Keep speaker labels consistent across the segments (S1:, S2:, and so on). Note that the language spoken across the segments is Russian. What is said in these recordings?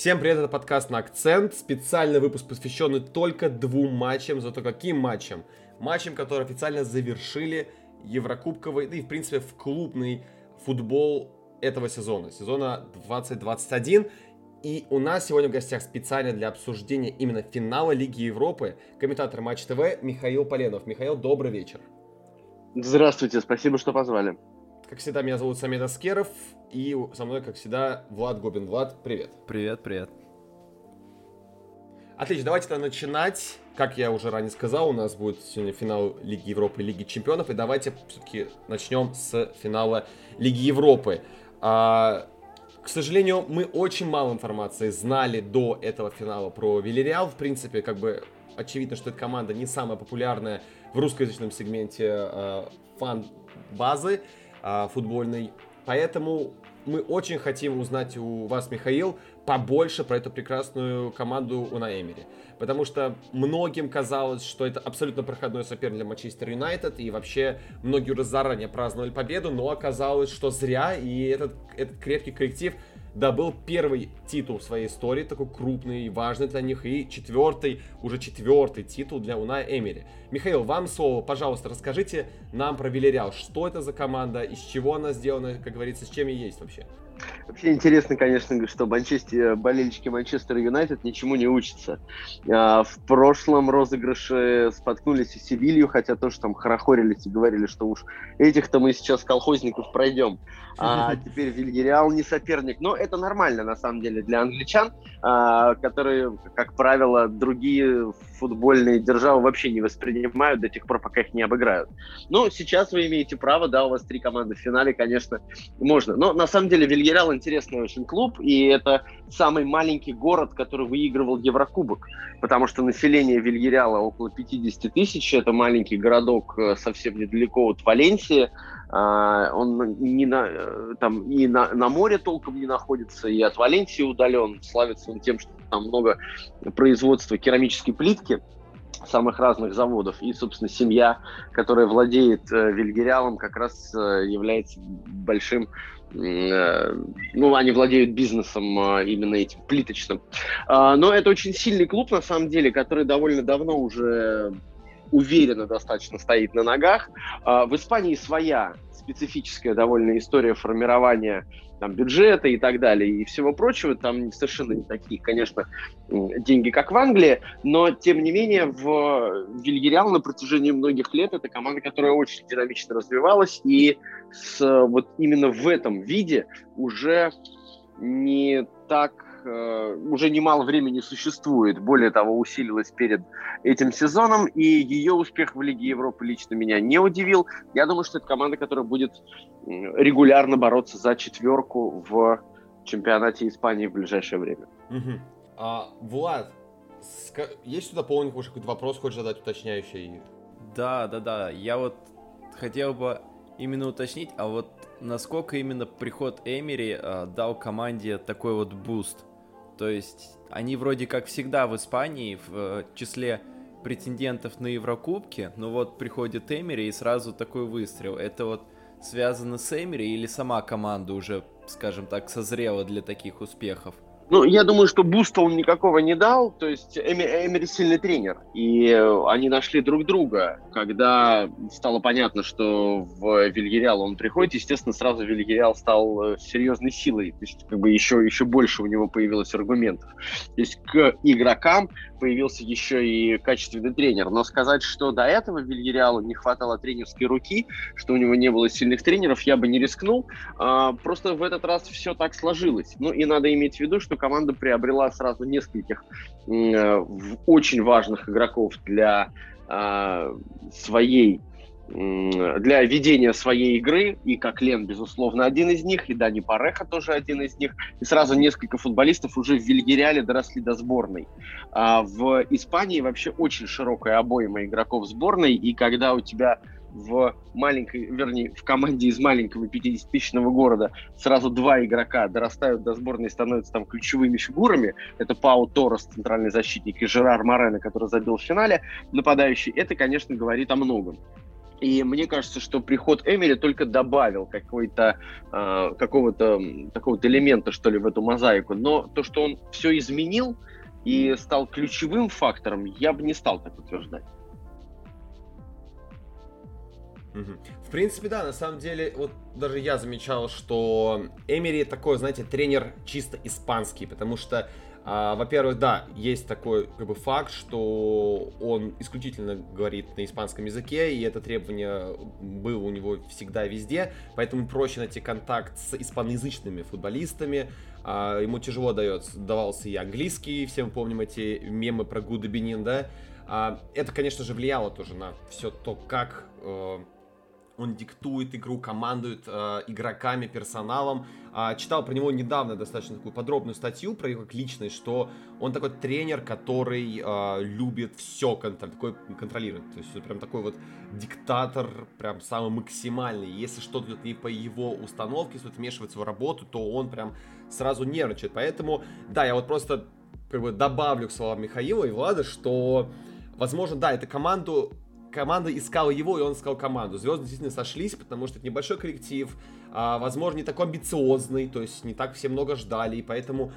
S1: Всем привет, это подкаст на акцент. Специальный выпуск посвященный только двум матчам. Зато каким матчам? Матчам, которые официально завершили Еврокубковый, да и в принципе в клубный футбол этого сезона, сезона 2021. И у нас сегодня в гостях специально для обсуждения именно финала Лиги Европы комментатор Матч ТВ Михаил Поленов. Михаил, добрый вечер.
S2: Здравствуйте, спасибо, что позвали.
S1: Как всегда, меня зовут Самед Аскеров, и со мной, как всегда, Влад Гобин. Влад, привет.
S3: Привет, привет.
S1: Отлично, давайте тогда начинать. Как я уже ранее сказал, у нас будет сегодня финал Лиги Европы и Лиги Чемпионов. И давайте все-таки начнем с финала Лиги Европы. А, к сожалению, мы очень мало информации знали до этого финала про Вильяреал. В принципе, как бы очевидно, что эта команда не самая популярная в русскоязычном сегменте э, фан-базы э, футбольной. Поэтому мы очень хотим узнать у вас, Михаил, побольше про эту прекрасную команду Уна Эмери. Потому что многим казалось, что это абсолютно проходной соперник для Манчестер Юнайтед, и вообще многие уже заранее праздновали победу, но оказалось, что зря, и этот, этот крепкий коллектив добыл первый титул в своей истории, такой крупный, важный для них, и четвертый, уже четвертый титул для Уна Эмери. Михаил, вам слово, пожалуйста, расскажите нам про Вильяреал, что это за команда, из чего она сделана, как говорится, с чем ей есть вообще?
S2: Вообще интересно, конечно, что Манчестер, болельщики Манчестер Юнайтед ничему не учатся. А, в прошлом розыгрыше споткнулись и Севилью, хотя тоже там хорохорились и говорили, что уж этих-то мы сейчас колхозников пройдем. А теперь Вильяреал не соперник. Но это нормально, на самом деле, для англичан, а, которые, как правило, другие футбольные державы вообще не воспринимают до тех пор, пока их не обыграют. Но сейчас вы имеете право, да, у вас три команды в финале, конечно, можно. Но на самом деле Вильярал интересный очень клуб, и это самый маленький город, который выигрывал Еврокубок, потому что население Вильяреала около 50 тысяч, это маленький городок э, совсем недалеко от Валенсии, он не на, э, там, и на, на море толком не находится, и от Валенсии удален, славится он тем, что там много производства керамической плитки, самых разных заводов. И, собственно, семья, которая владеет э, Вильгериалом, как раз э, является большим Э, ну, они владеют бизнесом а, именно этим плиточным. А, но это очень сильный клуб, на самом деле, который довольно давно уже уверенно достаточно стоит на ногах. А, в Испании своя специфическая довольно история формирования там, бюджета и так далее, и всего прочего. Там совершенно не такие, конечно, деньги, как в Англии, но, тем не менее, в Вильяреал на протяжении многих лет это команда, которая очень динамично развивалась, и с, вот именно в этом виде уже не так Э, уже немало времени существует, более того, усилилась перед этим сезоном, и ее успех в Лиге Европы лично меня не удивил. Я думаю, что это команда, которая будет регулярно бороться за четверку в чемпионате Испании в ближайшее время.
S1: Угу. А, Влад, есть что дополнить, может, какой-то вопрос хочешь задать уточняющий?
S3: Да, да, да. Я вот хотел бы именно уточнить, а вот насколько именно приход Эмери э, дал команде такой вот boost? То есть они вроде как всегда в Испании в э, числе претендентов на Еврокубки, но вот приходит Эмери и сразу такой выстрел. Это вот связано с Эмери или сама команда уже, скажем так, созрела для таких успехов?
S2: Ну, я думаю, что буста он никакого не дал. То есть Эми, Эмери сильный тренер. И они нашли друг друга. Когда стало понятно, что в Вильяреал он приходит, естественно, сразу Вильяреал стал э, серьезной силой. То есть как бы еще, еще больше у него появилось аргументов. То есть к игрокам появился еще и качественный тренер. Но сказать, что до этого Вильяреалу не хватало тренерской руки, что у него не было сильных тренеров, я бы не рискнул. А, просто в этот раз все так сложилось. Ну и надо иметь в виду, что команда приобрела сразу нескольких э, очень важных игроков для э, своей для ведения своей игры, и как Лен, безусловно, один из них, и Дани Пареха тоже один из них, и сразу несколько футболистов уже в Вильгериале доросли до сборной. А в Испании вообще очень широкая обойма игроков сборной, и когда у тебя в маленькой, вернее, в команде из маленького 50-тысячного города сразу два игрока дорастают до сборной и становятся там ключевыми фигурами, это Пау Торрес, центральный защитник, и Жерар Морено, который забил в финале, нападающий, это, конечно, говорит о многом. И мне кажется, что приход Эмили только добавил какой-то э, какого-то такого элемента, что ли, в эту мозаику. Но то, что он все изменил и стал ключевым фактором, я бы не стал так утверждать.
S1: В принципе, да, на самом деле, вот даже я замечал, что Эмери такой, знаете, тренер чисто испанский, потому что а, во-первых, да, есть такой как бы факт, что он исключительно говорит на испанском языке, и это требование было у него всегда везде, поэтому проще найти контакт с испаноязычными футболистами. А, ему тяжело дается, давался и английский, все мы помним эти мемы про Гуда Бенин, да. А, это, конечно же, влияло тоже на все то, как э, он диктует игру, командует э, игроками, персоналом. Э, читал про него недавно достаточно такую подробную статью про его как личность, что он такой тренер, который э, любит все контроль, такой контролирует. То есть прям такой вот диктатор, прям самый максимальный. Если что-то идет не по его установке, если вмешивается в работу, то он прям сразу нервничает. Поэтому, да, я вот просто как бы добавлю к словам Михаила и Влада, что, возможно, да, эту команду команда искала его, и он искал команду. Звезды действительно сошлись, потому что это небольшой коллектив, а, возможно, не такой амбициозный, то есть не так все много ждали, и поэтому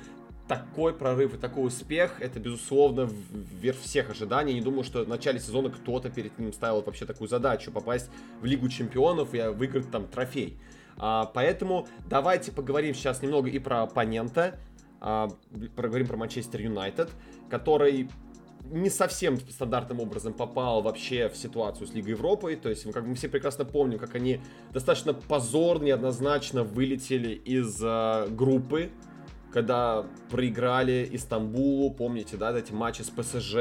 S1: такой прорыв и такой успех, это, безусловно, вверх всех ожиданий. Не думаю, что в начале сезона кто-то перед ним ставил вообще такую задачу, попасть в Лигу Чемпионов и выиграть там трофей. А, поэтому давайте поговорим сейчас немного и про оппонента, а, поговорим про Манчестер Юнайтед, который не совсем стандартным образом попал вообще в ситуацию с Лигой Европы. То есть, как мы все прекрасно помним, как они достаточно позорно, неоднозначно вылетели из э, группы, когда проиграли Истамбулу, помните, да, эти матчи с ПСЖ,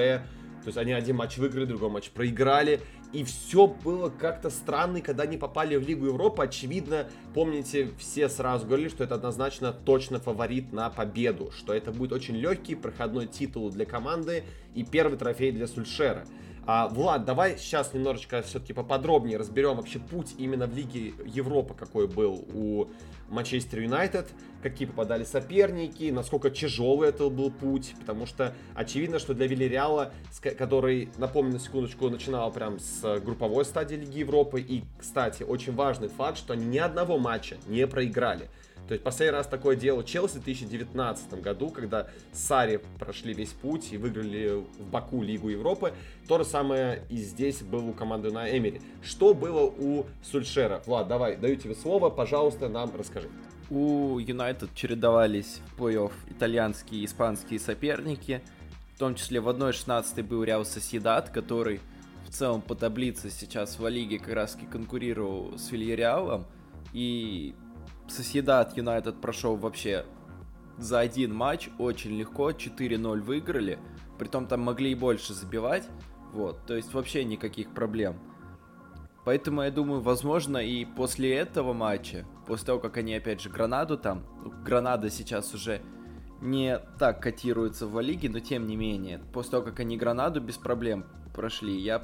S1: то есть они один матч выиграли, другой матч проиграли. И все было как-то странно, когда они попали в Лигу Европы. Очевидно, помните, все сразу говорили, что это однозначно точно фаворит на победу. Что это будет очень легкий проходной титул для команды и первый трофей для Сульшера. А, Влад, давай сейчас немножечко все-таки поподробнее разберем вообще путь именно в Лиге Европы, какой был у Манчестер Юнайтед, какие попадали соперники, насколько тяжелый это был путь, потому что очевидно, что для Вильяреала, который, напомню на секундочку, начинал прям с групповой стадии Лиги Европы, и, кстати, очень важный факт, что они ни одного матча не проиграли. То есть последний раз такое дело Челси в 2019 году, когда Сари прошли весь путь и выиграли в Баку Лигу Европы. То же самое и здесь было у команды на Эмери. Что было у Сульшера? Влад, давай, даю тебе слово, пожалуйста, нам расскажи.
S3: У Юнайтед чередовались в плей-офф итальянские и испанские соперники. В том числе в 1-16 был Реал Соседат, который в целом по таблице сейчас в Лиге как раз конкурировал с Вильяреалом. И Соседат Юнайтед прошел вообще за один матч очень легко, 4-0 выиграли, притом там могли и больше забивать, вот, то есть вообще никаких проблем. Поэтому я думаю, возможно, и после этого матча, после того, как они опять же Гранаду там, Гранада сейчас уже не так котируется в лиге, но тем не менее, после того, как они Гранаду без проблем прошли, я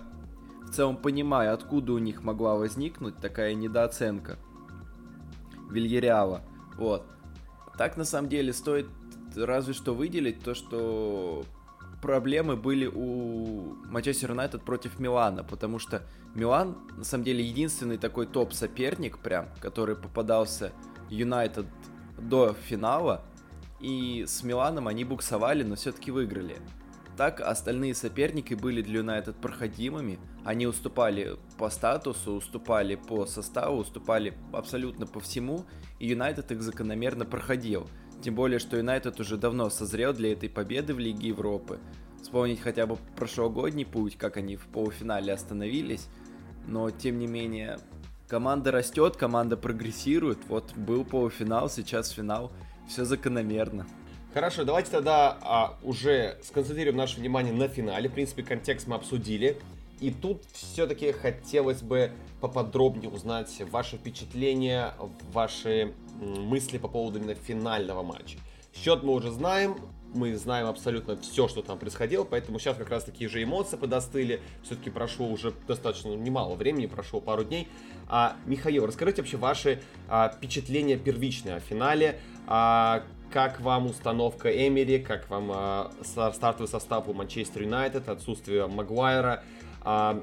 S3: в целом понимаю, откуда у них могла возникнуть такая недооценка. Вильяреала. Вот. Так, на самом деле, стоит разве что выделить то, что проблемы были у Манчестер Юнайтед против Милана, потому что Милан, на самом деле, единственный такой топ-соперник, прям, который попадался Юнайтед до финала, и с Миланом они буксовали, но все-таки выиграли. Так остальные соперники были для Юнайтед проходимыми. Они уступали по статусу, уступали по составу, уступали абсолютно по всему, и Юнайтед их закономерно проходил. Тем более, что Юнайтед уже давно созрел для этой победы в Лиге Европы. Вспомнить хотя бы прошлогодний путь, как они в полуфинале остановились. Но, тем не менее, команда растет, команда прогрессирует. Вот был полуфинал, сейчас финал. Все закономерно.
S1: Хорошо, давайте тогда а, уже сконцентрируем наше внимание на финале. В принципе, контекст мы обсудили. И тут все-таки хотелось бы поподробнее узнать ваши впечатления, ваши мысли по поводу именно финального матча. Счет мы уже знаем, мы знаем абсолютно все, что там происходило, поэтому сейчас как раз такие же эмоции подостыли. Все-таки прошло уже достаточно немало времени, прошло пару дней. А, Михаил, расскажите вообще ваши а, впечатления первичные о финале. А, как вам установка Эмери, как вам э, стартовый состав у Манчестер Юнайтед, отсутствие Магуайра? Э,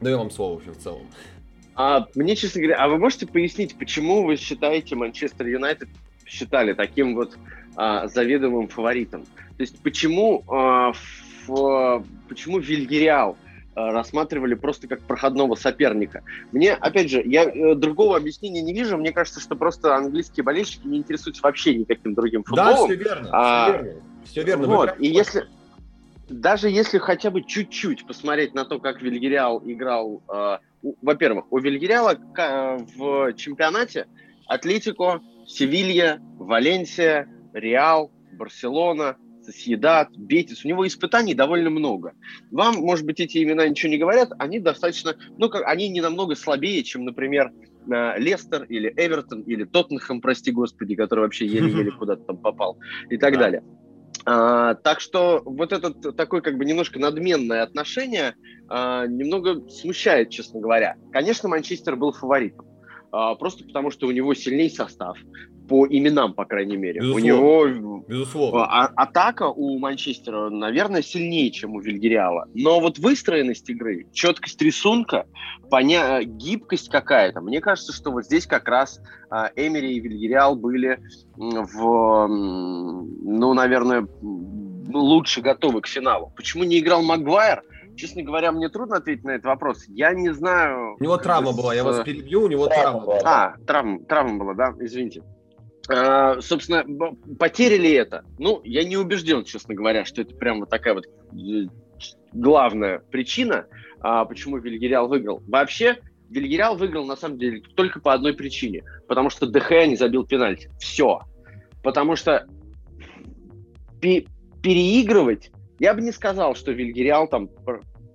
S1: даю вам слово в целом.
S2: А мне, честно говоря, а вы можете пояснить, почему вы считаете Манчестер Юнайтед считали таким вот а, заведомым фаворитом? То есть почему, а, в, почему Вильяреал а, рассматривали просто как проходного соперника? Мне, опять же, я э, другого объяснения не вижу. Мне кажется, что просто английские болельщики не интересуются вообще никаким другим футболом.
S1: Да, все верно. А, все верно. Все верно.
S2: Вот, и если даже если хотя бы чуть-чуть посмотреть на то, как Вильгериал играл, э, во-первых, у Вильгериала э, в чемпионате Атлетико, Севилья, Валенсия, Реал, Барселона, Соседат, Бетис. У него испытаний довольно много. Вам, может быть, эти имена ничего не говорят, они достаточно, ну, как, они не намного слабее, чем, например, э, Лестер или Эвертон или Тоттенхэм, прости господи, который вообще еле-еле куда-то там попал и так далее. А, так что вот это такое как бы немножко надменное отношение а, немного смущает, честно говоря. Конечно, Манчестер был фаворитом. А, просто потому, что у него сильней состав, по именам, по крайней мере.
S1: Безусловно.
S2: У него
S1: Безусловно.
S2: А, атака у Манчестера, наверное, сильнее, чем у Вильгериала. Но вот выстроенность игры, четкость рисунка, поня... гибкость какая-то, мне кажется, что вот здесь как раз а, Эмери и Вильгериал были в, ну, наверное, лучше готовы к финалу. Почему не играл Магуайр? честно говоря, мне трудно ответить на этот вопрос. Я не знаю...
S1: У него травма была, я вас перебью, у него травма, была.
S2: А, травма, травма была, да, извините. А, собственно, потеряли это? Ну, я не убежден, честно говоря, что это прям вот такая вот э, главная причина, а, почему Вильгериал выиграл. Вообще, Вильгериал выиграл, на самом деле, только по одной причине. Потому что ДХ не забил пенальти. Все. Потому что переигрывать я бы не сказал, что Вильгериал там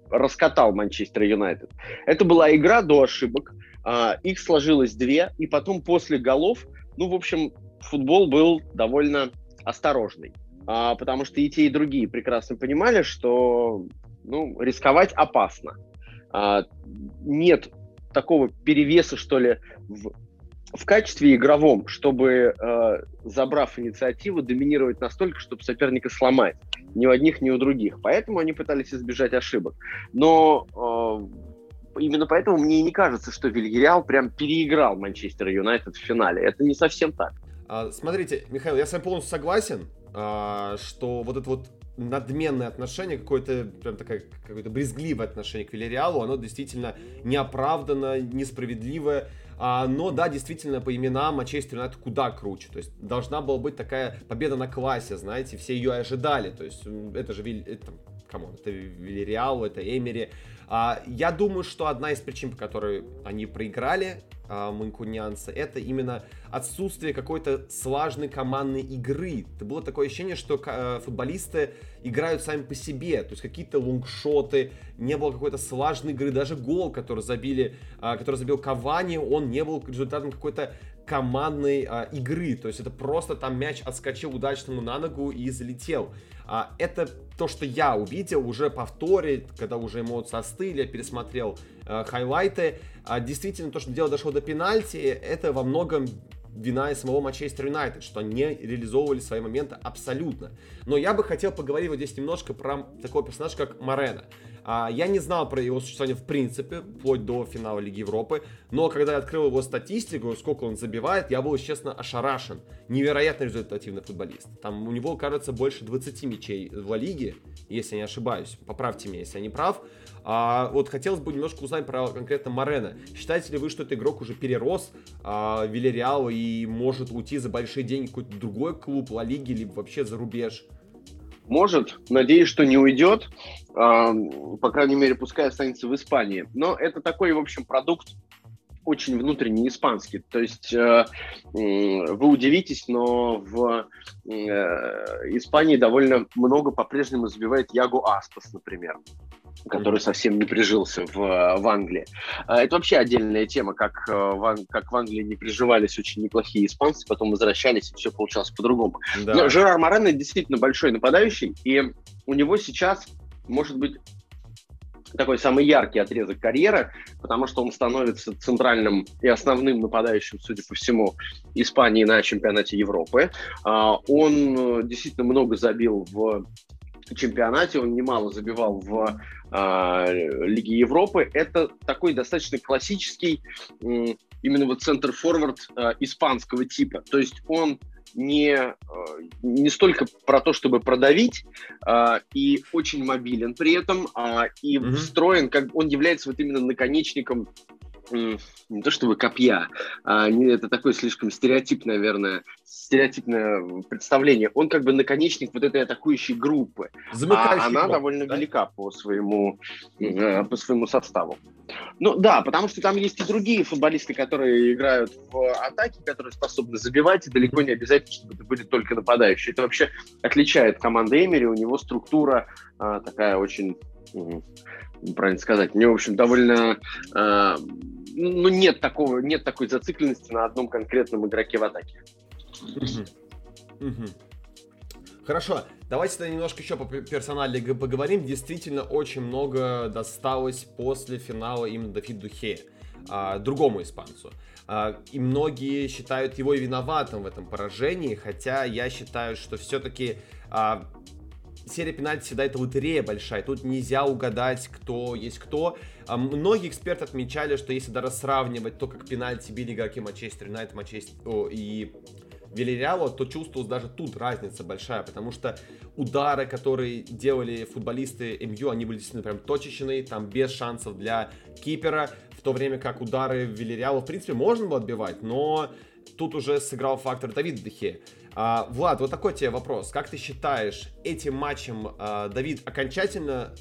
S2: раскатал Манчестер Юнайтед. Это была игра до ошибок. А, их сложилось две, и потом после голов, ну, в общем, футбол был довольно осторожный. А, потому что и те, и другие прекрасно понимали, что ну, рисковать опасно. А, нет такого перевеса, что ли, в в качестве игровом, чтобы, э, забрав инициативу, доминировать настолько, чтобы соперника сломать. Ни у одних, ни у других. Поэтому они пытались избежать ошибок. Но э, именно поэтому мне и не кажется, что Вильяреал прям переиграл Манчестер Юнайтед в финале. Это не совсем так.
S1: А, смотрите, Михаил, я с вами полностью согласен, а, что вот это вот надменное отношение, какое-то прям такое какое-то брезгливое отношение к Вильяреалу, оно действительно неоправданно, несправедливое. А, но да, действительно, по именам Манчестер Юнайтед куда круче. То есть должна была быть такая победа на классе, знаете, все ее ожидали. То есть это же это, come on, это Вильяреал, это Эмери. Я думаю, что одна из причин, по которой они проиграли, а, манкунианцы, это именно отсутствие какой-то слаженной командной игры. Это было такое ощущение, что э, футболисты играют сами по себе, то есть какие-то longshot ы, не было какой-то слаженной игры, даже гол, который забили, а, который забил Кавани, он не был результатом какой-то командной а, игры, то есть это просто там мяч отскочил удачно ему на ногу и залетел. А, это то, что я увидел уже повторить, когда уже эмоции остыли, я пересмотрел а, хайлайты. А, действительно, то, что дело дошло до пенальти, это во многом вина и самого Манчестер Юнайтед, что они реализовывали свои моменты абсолютно. Но я бы хотел поговорить вот здесь немножко про такого персонажа, как Морена. А, я не знал про его существование в принципе, вплоть до финала Лиги Европы, но когда я открыл его статистику, сколько он забивает, я был, честно, ошарашен. Невероятно результативный футболист. Там у него, кажется, больше 20 мячей в Ла Лиге, если я не ошибаюсь. Поправьте меня, если я не прав. А, вот хотелось бы немножко узнать про конкретно Морена. Считаете ли вы, что этот игрок уже перерос а, Вильяреал и может уйти за большие деньги в какой-то другой клуб Ла Лиги, либо вообще за рубеж?
S2: Может, надеюсь, что не уйдет, а, по крайней мере, пускай останется в Испании. Но это такой, в общем, продукт очень внутренний испанский. То есть э, вы удивитесь, но в э, Испании довольно много по-прежнему забивает Ягу Аспас, например который совсем не прижился в, в Англии. А, это вообще отдельная тема, как э, в, как в Англии не приживались очень неплохие испанцы, потом возвращались, и все получалось по-другому. Да. Но Жерар Морено действительно большой нападающий, и у него сейчас, может быть, такой самый яркий отрезок карьеры, потому что он становится центральным и основным нападающим, судя по всему, Испании на чемпионате Европы. А, он э, действительно много забил в чемпионате, он немало забивал в э, Лиге Европы. Это такой достаточно классический э, именно вот центр-форвард э, испанского типа. То есть он не, э, не столько про то, чтобы продавить, э, и очень мобилен при этом, э, и mm-hmm. встроен, как он является вот именно наконечником не то чтобы копья, а это такое слишком стереотипное, наверное, стереотипное представление. Он как бы наконечник вот этой атакующей группы. А она довольно да? велика по своему, э, по своему составу. Ну да, потому что там есть и другие футболисты, которые играют в атаке, которые способны забивать, и далеко не обязательно, чтобы это были только нападающие. Это вообще отличает команду Эмери, у него структура а, такая очень правильно сказать. Мне, в общем, довольно... Э, ну, нет, такого, нет такой зацикленности на одном конкретном игроке в атаке.
S1: Хорошо, давайте тогда немножко еще по персонале поговорим. Действительно, очень много досталось после финала именно Давид Духе, а, другому испанцу. А, и многие считают его виноватым в этом поражении, хотя я считаю, что все-таки а, серия пенальти всегда это лотерея большая, тут нельзя угадать, кто есть кто. А многие эксперты отмечали, что если даже сравнивать то, как пенальти били игроки Манчестер Юнайтед, Манчестер и Вильяреала, то чувствовалась даже тут разница большая, потому что удары, которые делали футболисты МЮ, они были действительно прям точечные, там без шансов для кипера, в то время как удары Вильяреала, в принципе, можно было отбивать, но тут уже сыграл фактор Давид Дехе. А, Влад, вот такой тебе вопрос. Как ты считаешь, этим матчем а, Давид окончательно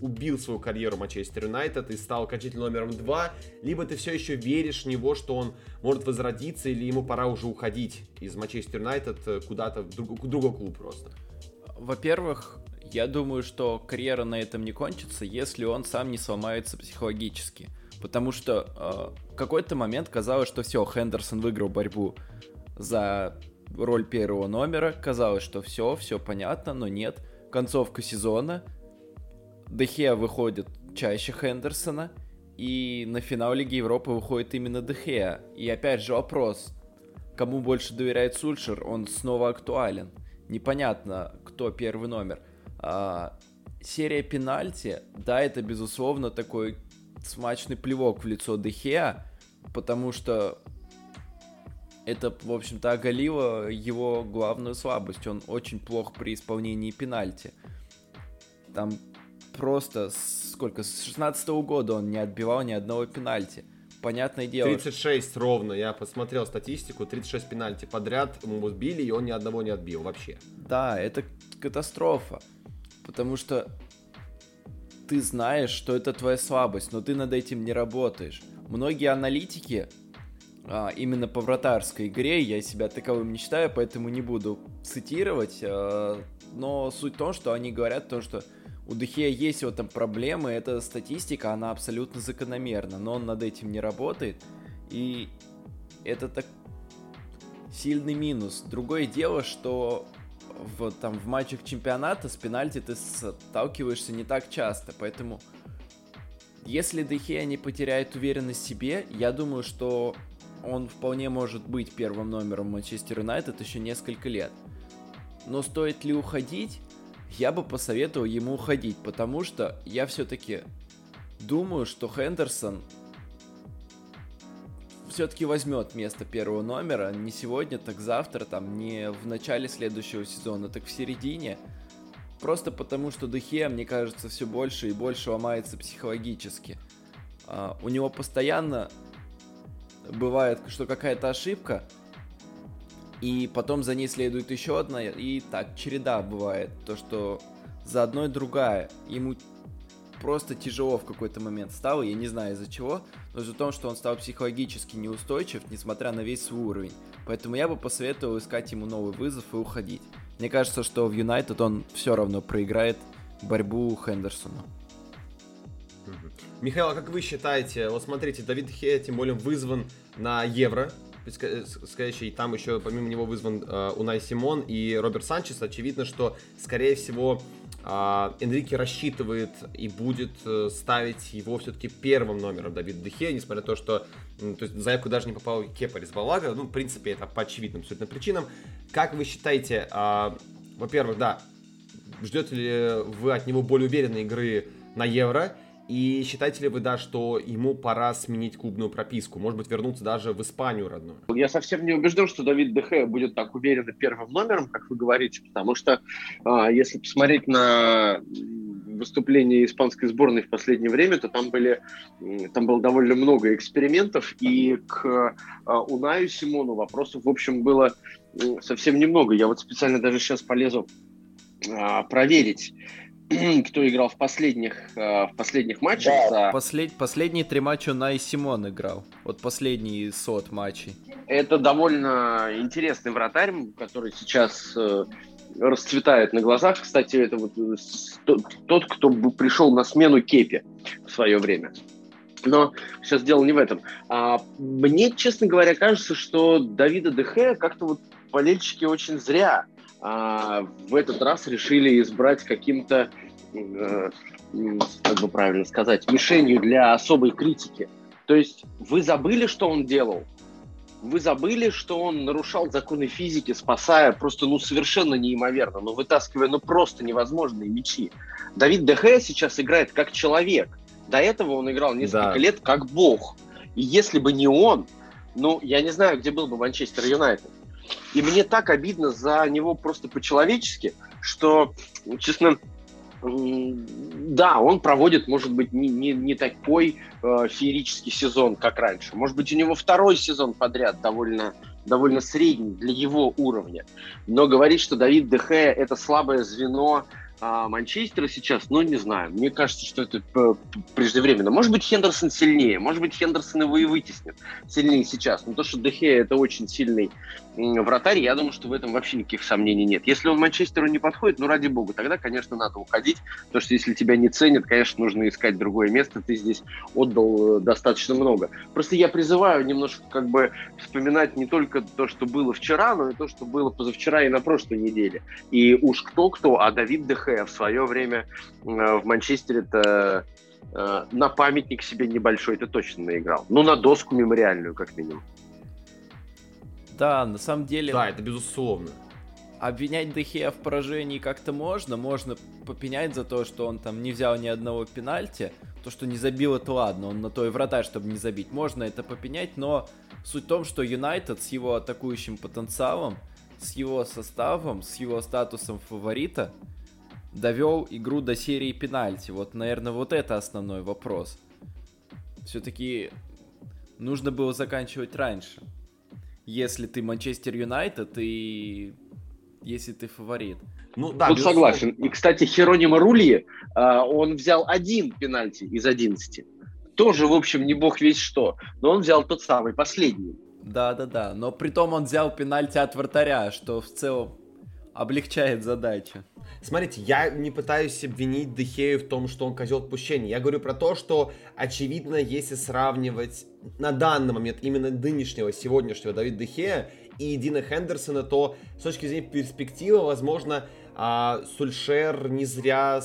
S1: убил свою карьеру Манчестер Юнайтед и стал окончательно номером два, либо ты все еще веришь в него, что он может возродиться, или ему пора уже уходить из Манчестер Юнайтед э, куда-то в друг, другой клуб просто?
S3: Во-первых, я думаю, что карьера на этом не кончится, если он сам не сломается психологически. Потому что э, в какой-то момент казалось, что все, Хендерсон выиграл борьбу за роль первого номера. Казалось, что все, все понятно, но нет. Концовка сезона. Дехея выходит чаще Хендерсона. И на финал Лиги Европы выходит именно Дехея. И опять же вопрос, кому больше доверяет Сульшер, он снова актуален. Непонятно, кто первый номер. А, серия пенальти, да, это безусловно такой смачный плевок в лицо Дехея, потому что это, в общем-то, оголило его главную слабость. Он очень плох при исполнении пенальти. Там просто сколько, с 16 -го года он не отбивал ни одного пенальти. Понятное дело.
S1: 36 ровно, я посмотрел статистику, 36 пенальти подряд ему сбили, и он ни одного не отбил вообще.
S3: Да, это катастрофа. Потому что ты знаешь, что это твоя слабость, но ты над этим не работаешь. Многие аналитики а, именно по вратарской игре. Я себя таковым не считаю, поэтому не буду цитировать. А, но суть в том, что они говорят то, что у Дехея есть вот там проблемы, эта статистика, она абсолютно закономерна, но он над этим не работает. И это так сильный минус. Другое дело, что в, там, в матчах чемпионата с пенальти ты сталкиваешься не так часто, поэтому если Дехея не потеряет уверенность в себе, я думаю, что он вполне может быть первым номером Манчестер Юнайтед еще несколько лет. Но стоит ли уходить? Я бы посоветовал ему уходить, потому что я все-таки думаю, что Хендерсон все-таки возьмет место первого номера не сегодня, так завтра, там не в начале следующего сезона, так в середине. Просто потому, что Духе, мне кажется, все больше и больше ломается психологически. Uh, у него постоянно бывает, что какая-то ошибка, и потом за ней следует еще одна, и так, череда бывает, то, что за одной другая. Ему просто тяжело в какой-то момент стало, я не знаю из-за чего, но из-за того, что он стал психологически неустойчив, несмотря на весь свой уровень. Поэтому я бы посоветовал искать ему новый вызов и уходить. Мне кажется, что в Юнайтед он все равно проиграет борьбу Хендерсону.
S1: Михаил, а как вы считаете, вот смотрите, Давид Хея тем более вызван на Евро, предстоящий, там еще помимо него вызван э, Унай Симон и Роберт Санчес, очевидно, что, скорее всего, э, Энрике рассчитывает и будет э, ставить его все-таки первым номером Давид Дехе, несмотря на то, что э, то есть заявку даже не попал Кепа Балага, ну, в принципе, это по очевидным абсолютно причинам. Как вы считаете, э, во-первых, да, ждете ли вы от него более уверенной игры на Евро? И считаете ли вы, да, что ему пора сменить клубную прописку? Может быть, вернуться даже в Испанию родную?
S2: Я совсем не убежден, что Давид Дехе будет так уверенно первым номером, как вы говорите, потому что а, если посмотреть на выступления испанской сборной в последнее время, то там были там было довольно много экспериментов, и к а, Унаю Симону вопросов, в общем, было совсем немного. Я вот специально даже сейчас полезу а, проверить кто играл в последних, э, в последних матчах. Да.
S3: За... Послед... Последние три матча на и Симон играл. Вот последние сот матчей.
S2: Это довольно интересный вратарь, который сейчас э, расцветает на глазах. Кстати, это вот э, тот, кто пришел на смену Кепи в свое время. Но сейчас дело не в этом. А, мне, честно говоря, кажется, что Давида Дехе как-то вот болельщики очень зря а, в этот раз решили избрать каким-то, э, как бы правильно сказать, мишенью для особой критики. То есть вы забыли, что он делал? Вы забыли, что он нарушал законы физики, спасая просто, ну, совершенно неимоверно, ну, вытаскивая, ну, просто невозможные мячи. Давид Дехе сейчас играет как человек. До этого он играл несколько да. лет как бог. И если бы не он, ну, я не знаю, где был бы Манчестер Юнайтед. И мне так обидно за него просто по-человечески, что, честно, да, он проводит, может быть, не, не, не такой э, феерический сезон, как раньше. Может быть, у него второй сезон подряд довольно, довольно средний для его уровня. Но говорить, что Давид Дехе – это слабое звено а Манчестера сейчас, ну, не знаю, мне кажется, что это преждевременно. Может быть, Хендерсон сильнее, может быть, Хендерсон его и вытеснит сильнее сейчас. Но то, что Дехе это очень сильный вратарь, я думаю, что в этом вообще никаких сомнений нет. Если он Манчестеру не подходит, ну, ради бога, тогда, конечно, надо уходить, потому что если тебя не ценят, конечно, нужно искать другое место, ты здесь отдал э, достаточно много. Просто я призываю немножко как бы вспоминать не только то, что было вчера, но и то, что было позавчера и на прошлой неделе. И уж кто-кто, а Давид Дехе в свое время в Манчестере-то э, на памятник себе небольшой это точно наиграл. Ну, на доску мемориальную, как минимум.
S3: Да, на самом деле...
S1: Да, это безусловно.
S3: Обвинять Дехея в поражении как-то можно. Можно попенять за то, что он там не взял ни одного пенальти. То, что не забил, это ладно. Он на то и вратарь, чтобы не забить. Можно это попенять, но суть в том, что Юнайтед с его атакующим потенциалом, с его составом, с его статусом фаворита довел игру до серии пенальти. Вот, наверное, вот это основной вопрос. Все-таки нужно было заканчивать раньше если ты Манчестер Юнайтед и если ты фаворит.
S2: Ну да, Тут согласен. И, кстати, Херонима Рули, а, он взял один пенальти из 11. Тоже, в общем, не бог весь что. Но он взял тот самый, последний.
S3: Да-да-да. Но при том он взял пенальти от вратаря, что в целом облегчает задачу.
S1: Смотрите, я не пытаюсь обвинить Дехею в том, что он козел отпущения. Я говорю про то, что, очевидно, если сравнивать на данный момент именно нынешнего, сегодняшнего Давида Дехея и Дина Хендерсона, то с точки зрения перспективы, возможно, а, Сульшер не зря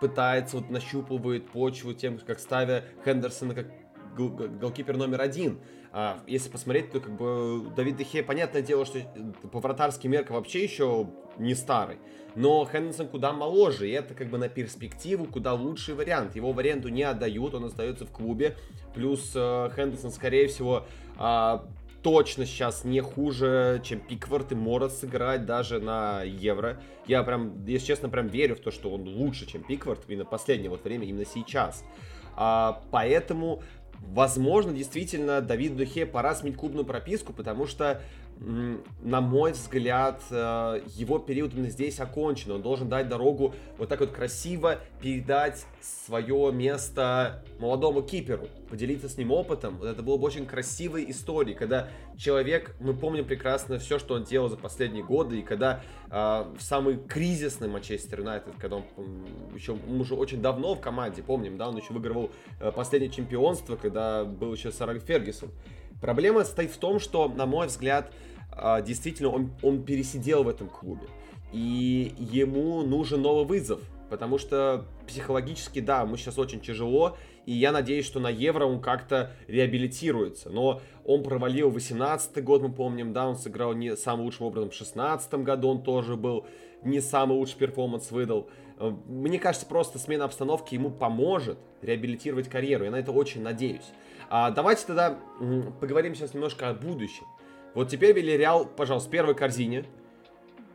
S1: пытается, вот нащупывает почву тем, как ставя Хендерсона как голкипер номер один. А, если посмотреть, то как бы Давид Дехе, понятное дело, что по вратарским меркам вообще еще не старый. Но Хендерсон куда моложе, и это как бы на перспективу куда лучший вариант. Его в аренду не отдают, он остается в клубе. Плюс э, Хендерсон, скорее всего, э, точно сейчас не хуже, чем Пиквард и Морос сыграть даже на Евро. Я прям, если честно, прям верю в то, что он лучше, чем Пиквард именно в последнее вот время, именно сейчас. А, поэтому Возможно, действительно, Давиду Духе пора сменить клубную прописку, потому что на мой взгляд, э, его период именно здесь окончен. Он должен дать дорогу вот так вот красиво передать свое место молодому киперу, поделиться с ним опытом. Вот это было бы очень красивой историей, когда человек, мы помним прекрасно все, что он делал за последние годы, и когда э, в самый кризисный Манчестер Юнайтед, когда он еще он уже очень давно в команде, помним, да, он еще выигрывал э, последнее чемпионство, когда был еще Сарак Фергюсон. Проблема стоит в том, что, на мой взгляд, а, действительно он, он пересидел в этом клубе. И ему нужен новый вызов. потому что психологически, да, мы сейчас очень тяжело, и я надеюсь, что на Евро он как-то реабилитируется. Но он провалил 18 год, мы помним, да, он сыграл не самым лучшим образом в 16 году, он тоже был не самый лучший перформанс выдал. Э, мне кажется, просто смена обстановки ему поможет реабилитировать карьеру. Я на это очень надеюсь. А давайте тогда поговорим сейчас немножко о будущем. Вот теперь Вильяреал, пожалуйста, в первой корзине.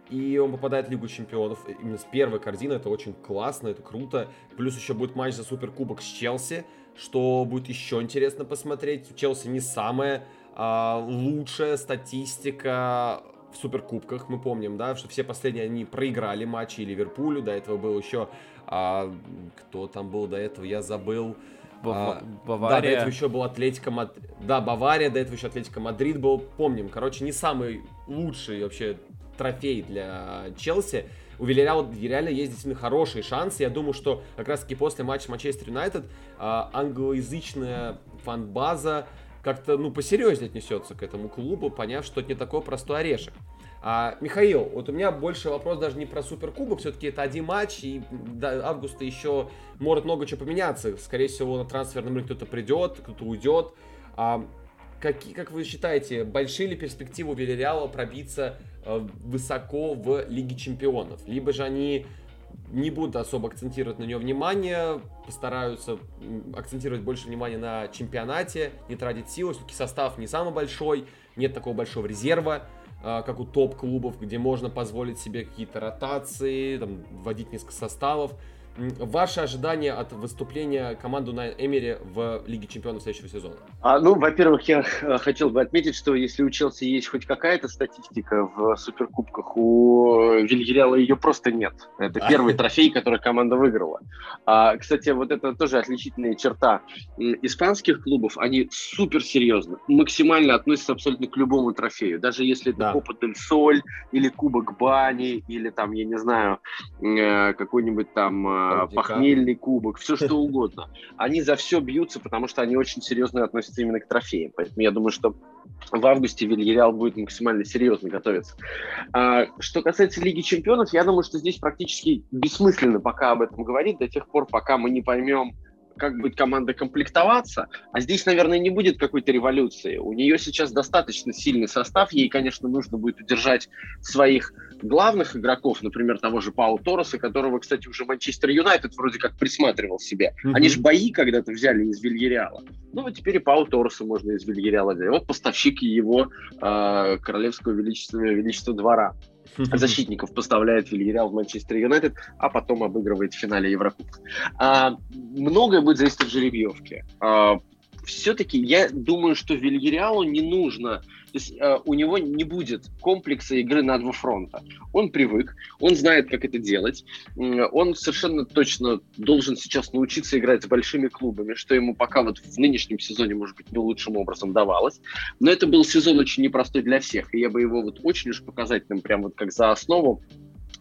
S1: И он попадает в Лигу Чемпионов именно с первой корзины. Это очень классно, это круто. Плюс еще будет матч за Суперкубок с Челси, что будет еще интересно посмотреть. Челси не самая а, лучшая статистика в Суперкубках. Мы помним, да, что все последние они проиграли матчи Ливерпулю. До этого был еще... А, кто там был до этого, я забыл.
S3: Бава... Бавария. Да,
S1: до этого еще был Атлетико Мадрид. Да, Бавария, до этого еще Атлетико Мадрид был. Помним, короче, не самый лучший вообще трофей для Челси. У Вильяреала реально есть действительно хорошие шансы. Я думаю, что как раз таки после матча Манчестер Юнайтед а, англоязычная фан-база как-то, ну, посерьезнее отнесется к этому клубу, поняв, что это не такой простой орешек. А, Михаил, вот у меня больше вопрос даже не про Суперкубок, все-таки это один матч, и до августа еще может много чего поменяться. Скорее всего, на трансферном рынке кто-то придет, кто-то уйдет. А, какие, как вы считаете, большие ли перспективы у Вильяреала пробиться э, высоко в Лиге Чемпионов? Либо же они не будут особо акцентировать на нее внимание, постараются акцентировать больше внимания на чемпионате, не тратить силы, все-таки состав не самый большой, нет такого большого резерва, как у топ-клубов, где можно позволить себе какие-то ротации, там, вводить несколько составов. Ваши ожидания от выступления команды на Эмире в Лиге Чемпионов следующего сезона?
S2: А, ну, во-первых, я э, хотел бы отметить, что если у Челси есть хоть какая-то статистика в Суперкубках, у Вильяреала ее просто нет. Это первый трофей, который команда выиграла. А, кстати, вот это тоже отличительная черта испанских клубов. Они супер серьезно, максимально относятся абсолютно к любому трофею. Даже если это да. Копа Дель Соль, или Кубок Бани, или там, я не знаю, э, какой-нибудь там э, похмельный кубок, все что угодно. Они за все бьются, потому что они очень серьезно относятся именно к трофеям. Поэтому я думаю, что в августе Вильяреал будет максимально серьезно готовиться. А, что касается Лиги Чемпионов, я думаю, что здесь практически бессмысленно пока об этом говорить, до тех пор, пока мы не поймем, как будет команда комплектоваться, а здесь, наверное, не будет какой-то революции. У нее сейчас достаточно сильный состав, ей, конечно, нужно будет удержать своих главных игроков, например, того же Пау Тороса, которого, кстати, уже Манчестер Юнайтед вроде как присматривал себе. Mm-hmm. Они же бои когда-то взяли из Вильяреала. Ну, вот теперь и Пау Тороса можно из Вильяреала взять. Вот поставщик его э, королевского величества, величества двора защитников поставляет Вильяреал в Манчестер Юнайтед, а потом обыгрывает в финале Еврокубка. А, многое будет зависеть от жеребьевки. А, все-таки я думаю, что Вильяреалу не нужно то есть э, у него не будет комплекса игры на два фронта. Он привык, он знает, как это делать. Он совершенно точно должен сейчас научиться играть с большими клубами, что ему пока вот в нынешнем сезоне, может быть, не лучшим образом давалось. Но это был сезон очень непростой для всех, и я бы его вот очень уж показательным, прям вот как за основу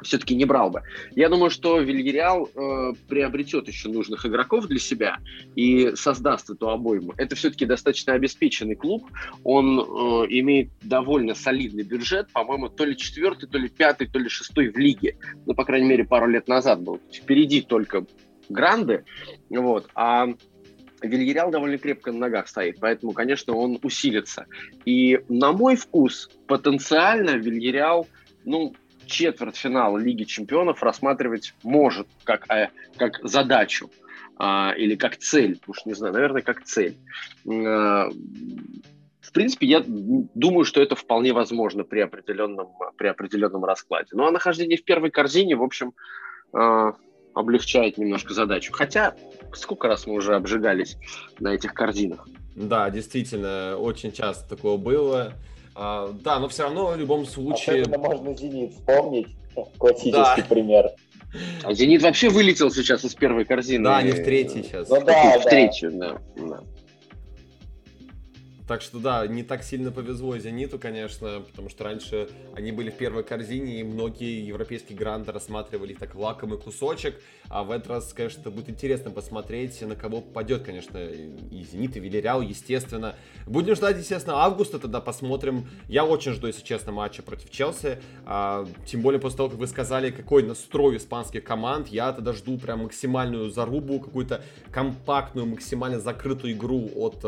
S2: все-таки не брал бы. Я думаю, что Вильяреал э, приобретет еще нужных игроков для себя и создаст эту обойму. Это все-таки достаточно обеспеченный клуб. Он э, имеет довольно солидный бюджет, по-моему, то ли четвертый, то ли пятый, то ли шестой в лиге. Ну, по крайней мере, пару лет назад был. Впереди только Гранды. Вот. А Вильяреал довольно крепко на ногах стоит, поэтому, конечно, он усилится. И на мой вкус, потенциально Вильяреал, ну, четвертьфинал Лиги Чемпионов рассматривать может как, э, как задачу э, или как цель, уж не знаю, наверное, как цель. Э, в принципе, я думаю, что это вполне возможно при определенном, при определенном раскладе. Ну а нахождение в первой корзине, в общем, э, облегчает немножко задачу. Хотя, сколько раз мы уже обжигались на этих корзинах?
S1: Да, действительно, очень часто такое было. А, да, но все равно в любом случае...
S4: Особенно можно «Зенит» вспомнить, классический да. пример.
S2: А «Зенит» вообще вылетел сейчас из первой корзины.
S1: Да, они в третьей сейчас.
S2: Ну, да, в да. третью, да. да.
S1: Так что да, не так сильно повезло Зениту, конечно, потому что раньше они были в первой корзине, и многие европейские гранды рассматривали их так лакомый кусочек. А в этот раз, конечно, будет интересно посмотреть, на кого попадет, конечно, и Зенит, и Вильяреал, естественно. Будем ждать, естественно, августа, тогда посмотрим. Я очень жду, если честно, матча против Челси. А, тем более после того, как вы сказали, какой настрой испанских команд, я тогда жду прям максимальную зарубу, какую-то компактную, максимально закрытую игру от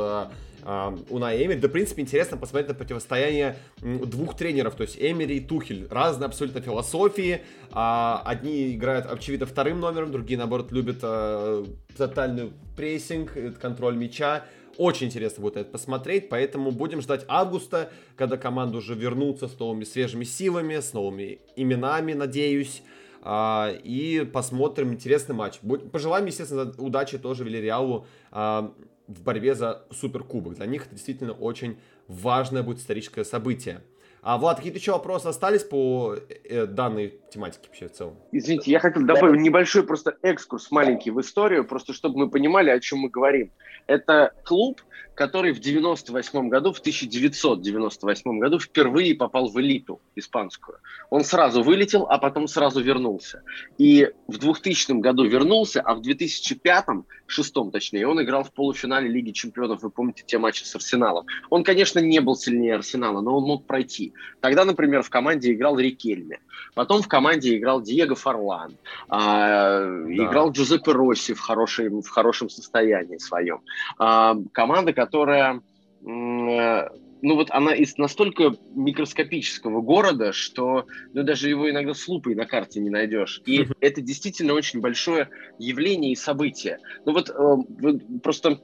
S1: а, Уна Эмери. Да, в принципе, интересно посмотреть на противостояние двух тренеров, то есть Эмери и Тухель. Разные абсолютно философии. А, одни играют, очевидно, вторым номером, другие, наоборот, любят а, тотальный прессинг, контроль мяча. Очень интересно будет это посмотреть, поэтому будем ждать августа, когда команда уже вернутся с новыми свежими силами, с новыми именами, надеюсь. А, и посмотрим интересный матч. Пожелаем, естественно, удачи тоже Вильяреалу а, в борьбе за суперкубок. Для них это действительно очень важное будет историческое событие. А, Влад, какие-то еще вопросы остались по э, данной тематике вообще в целом?
S2: Извините, я хотел добавить небольшой просто экскурс маленький в историю, просто чтобы мы понимали, о чем мы говорим. Это клуб, который в 98 году, в 1998 году впервые попал в элиту испанскую. Он сразу вылетел, а потом сразу вернулся. И в 2000 году вернулся, а в 2005, шестом точнее, он играл в полуфинале Лиги Чемпионов. Вы помните те матчи с Арсеналом. Он, конечно, не был сильнее Арсенала, но он мог пройти. Тогда, например, в команде играл Рикельме. Потом в команде играл Диего Фарлан. А, да. Играл Джузеппе Росси в, хорошей, в хорошем состоянии своем. А, команда, которая э, ну вот она из настолько микроскопического города, что ну, даже его иногда с лупой на карте не найдешь. И это действительно очень большое явление и событие. Ну вот э, просто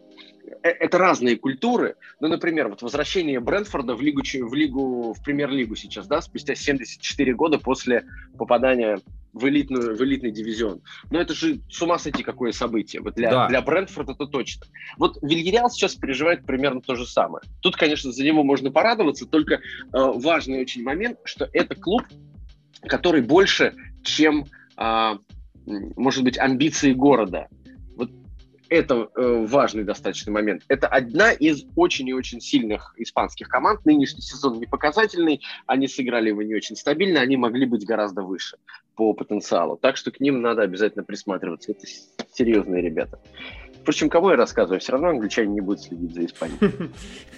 S2: это разные культуры. Ну, например, вот возвращение Брэнфорда в лигу, в лигу, в премьер-лигу сейчас, да, спустя 74 года после попадания в, элитную, в элитный дивизион. Но это же с ума сойти какое событие. Вот для, да. для Брентфорда это точно. Вот Вильяреал сейчас переживает примерно то же самое. Тут, конечно, за него можно порадоваться, только э, важный очень момент, что это клуб, который больше, чем, э, может быть, амбиции города это э, важный достаточно момент. Это одна из очень и очень сильных испанских команд. Нынешний сезон не показательный, они сыграли его не очень стабильно, они могли быть гораздо выше по потенциалу. Так что к ним надо обязательно присматриваться. Это серьезные ребята. Впрочем, кому я рассказываю, все равно англичане не будут следить за Испанией.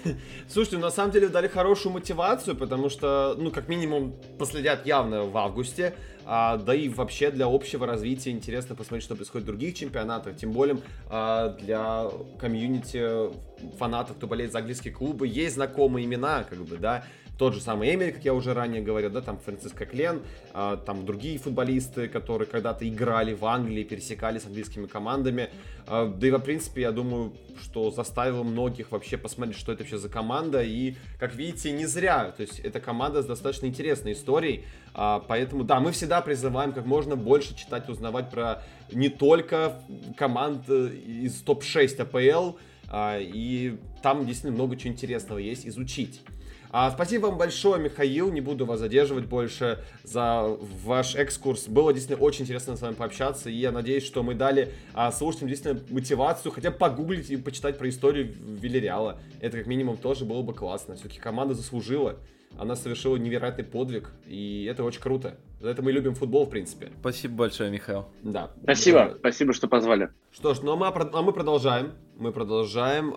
S1: Слушайте, на самом деле дали хорошую мотивацию, потому что, ну, как минимум, последят явно в августе. А, да и вообще для общего развития интересно посмотреть, что происходит в других чемпионатах, тем более а, для комьюнити фанатов, кто болеет за английские клубы, есть знакомые имена, как бы, да, тот же самый Эмери, как я уже ранее говорил, да, там Франциско Клен, а, там другие футболисты, которые когда-то играли в Англии, пересекались с английскими командами. А, да и, в принципе, я думаю, что заставило многих вообще посмотреть, что это вообще за команда. И, как видите, не зря. То есть, эта команда с достаточно интересной историей. А, поэтому, да, мы всегда призываем как можно больше читать, узнавать про не только команд э, из топ-6 АПЛ, и там действительно много чего интересного есть изучить. А, спасибо вам большое, Михаил. Не буду вас задерживать больше за ваш экскурс. Было действительно очень интересно с вами пообщаться. И я надеюсь, что мы дали а, слушателям действительно мотивацию хотя бы погуглить и почитать про историю Вильяреала. Это как минимум тоже было бы классно. Все-таки команда заслужила. Она совершила невероятный подвиг, и это очень круто. За это мы любим футбол, в принципе.
S3: Спасибо большое, Михаил.
S1: Да.
S2: Спасибо, да. спасибо, что позвали.
S1: Что ж, ну а мы, а мы продолжаем. Мы продолжаем.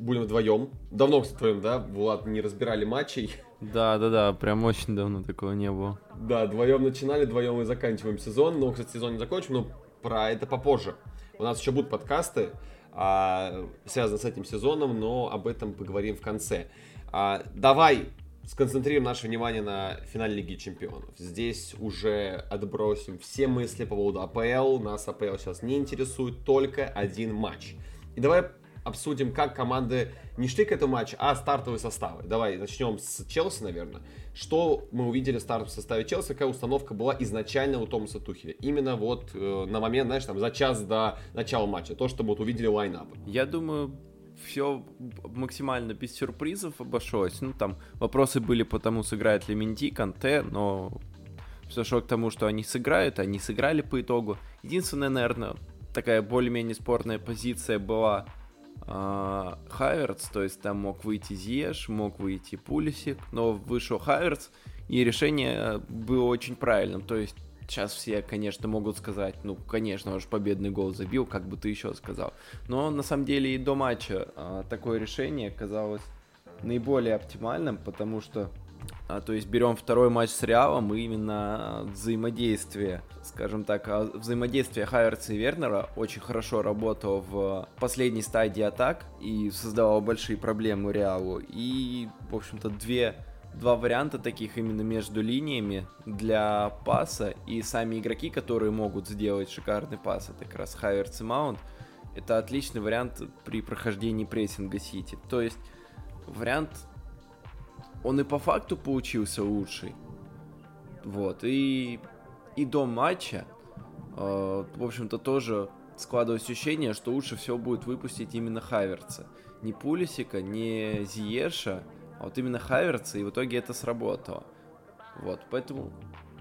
S1: Будем вдвоем. Давно, кстати, вдвоем, да, Влад, не разбирали матчей.
S3: Да, да, да, прям очень давно такого не было.
S1: Да, вдвоем начинали, вдвоем и заканчиваем сезон. Ну, кстати, сезон не закончим, но про это попозже. У нас еще будут подкасты, а, связанные с этим сезоном, но об этом поговорим в конце. А, давай сконцентрируем наше внимание на финале Лиги Чемпионов. Здесь уже отбросим все мысли по поводу АПЛ. Нас АПЛ сейчас не интересует только один матч. И давай обсудим, как команды не шли к этому матчу, а стартовые составы. Давай начнем с Челси, наверное. Что мы увидели в стартовом составе Челси, какая установка была изначально у Томаса Тухеля? Именно вот э, на момент, знаешь, там за час до начала матча, то, что вот увидели лайнап.
S3: Я думаю, все максимально без сюрпризов обошлось. Ну, там вопросы были по тому, сыграет ли Минди, Канте, но все шло к тому, что они сыграют, они сыграли по итогу. Единственная, наверное, такая более-менее спорная позиция была Хаверц, то есть там мог выйти Зеш, мог выйти Пулисик, но вышел Хаверц, и решение было очень правильным, то есть сейчас все, конечно, могут сказать, ну, конечно, он же победный гол забил, как бы ты еще сказал. Но на самом деле и до матча а, такое решение казалось наиболее оптимальным, потому что а, то есть берем второй матч с Реалом, и именно взаимодействие, скажем так, а, взаимодействие Хайерца и Вернера очень хорошо работало в последней стадии атак и создавало большие проблемы Реалу. И, в общем-то, две два варианта таких именно между линиями для паса, и сами игроки, которые могут сделать шикарный пас, это как раз Хайверс и Маунт, это отличный вариант при прохождении прессинга Сити. То есть вариант, он и по факту получился лучший. Вот, и, и до матча, э, в общем-то, тоже складывалось ощущение, что лучше всего будет выпустить именно Хайверца. Не Пулисика, не Зиеша, а вот именно Хаверца, и в итоге это сработало. Вот, поэтому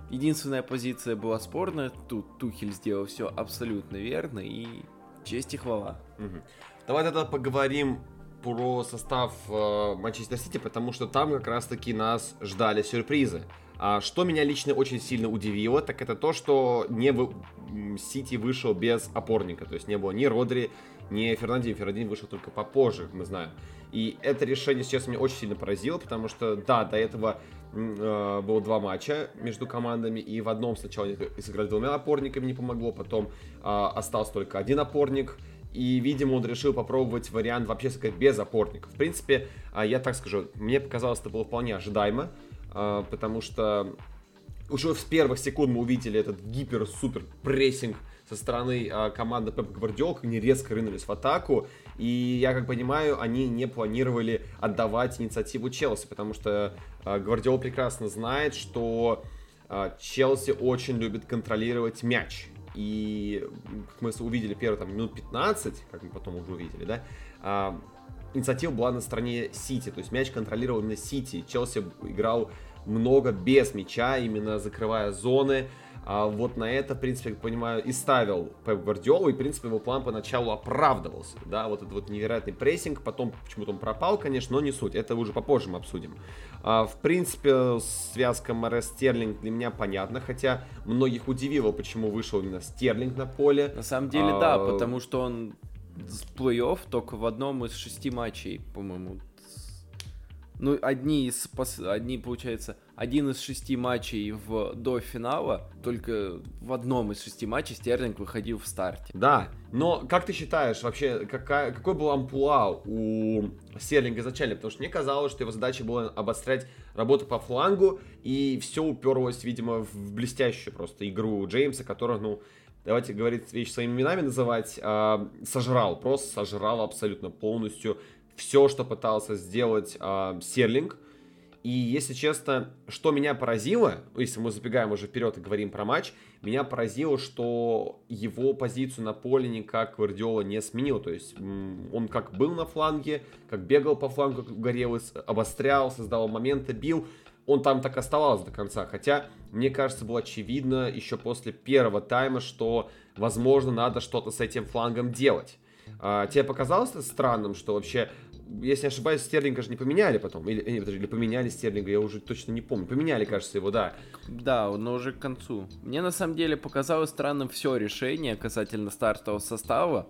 S3: единственная позиция была спорная, тут Тухель сделал все абсолютно верно, и честь и хвала.
S1: Угу. Давай тогда поговорим про состав э, Манчестер Сити, потому что там как раз-таки нас ждали сюрпризы. А что меня лично очень сильно удивило, так это то, что не вы... Сити вышел без опорника. То есть не было ни Родри, ни Фернандин. Фернандин вышел только попозже, как мы знаем. И это решение сейчас меня очень сильно поразило, потому что, да, до этого э, было два матча между командами, и в одном сначала они сыграли двумя опорниками, не помогло, потом э, остался только один опорник, и, видимо, он решил попробовать вариант вообще сказать без опорника. В принципе, э, я так скажу, мне показалось, это было вполне ожидаемо, э, потому что уже с первых секунд мы увидели этот гипер-супер прессинг со стороны э, команды Пепа Гвардиол, они резко рынулись в атаку, и я как понимаю, они не планировали отдавать инициативу Челси, потому что э, Гвардиол прекрасно знает, что Челси очень любит контролировать мяч. И как мы увидели первые там, минут 15, как мы потом уже увидели, да, э, инициатива была на стороне Сити, то есть мяч контролировал на Сити. Челси играл много без мяча, именно закрывая зоны. А вот на это, в принципе, как понимаю, и ставил Пеп Гвардиолу, и, в принципе, его план поначалу оправдывался, да, вот этот вот невероятный прессинг, потом почему-то он пропал, конечно, но не суть, это уже попозже мы обсудим. А, в принципе, связка Морес Стерлинг для меня понятна, хотя многих удивило, почему вышел именно Стерлинг на поле.
S3: На самом деле, а, да, потому что он с плей-офф только в одном из шести матчей, по-моему, ну, одни из, одни, получается, один из шести матчей в, до финала, только в одном из шести матчей Стерлинг выходил в старте.
S1: Да, но как ты считаешь, вообще, какая, какой был амплуа у Стерлинга изначально? Потому что мне казалось, что его задача была обострять работу по флангу, и все уперлось, видимо, в блестящую просто игру Джеймса, которая, ну, давайте говорить вещи своими именами называть, э, сожрал, просто сожрал абсолютно полностью все, что пытался сделать э, Серлинг. И, если честно, что меня поразило, если мы забегаем уже вперед и говорим про матч, меня поразило, что его позицию на поле никак Гвардиола не сменил. То есть он как был на фланге, как бегал по флангу, как горел, обострял, создавал моменты, бил, он там так оставался до конца. Хотя, мне кажется, было очевидно еще после первого тайма, что, возможно, надо что-то с этим флангом делать. А, тебе показалось это странным, что вообще если не ошибаюсь, Стерлинга же не поменяли потом. Или, или, или поменяли Стерлинга, я уже точно не помню. Поменяли, кажется, его, да.
S3: Да, но уже к концу. Мне на самом деле показалось странным все решение касательно стартового состава.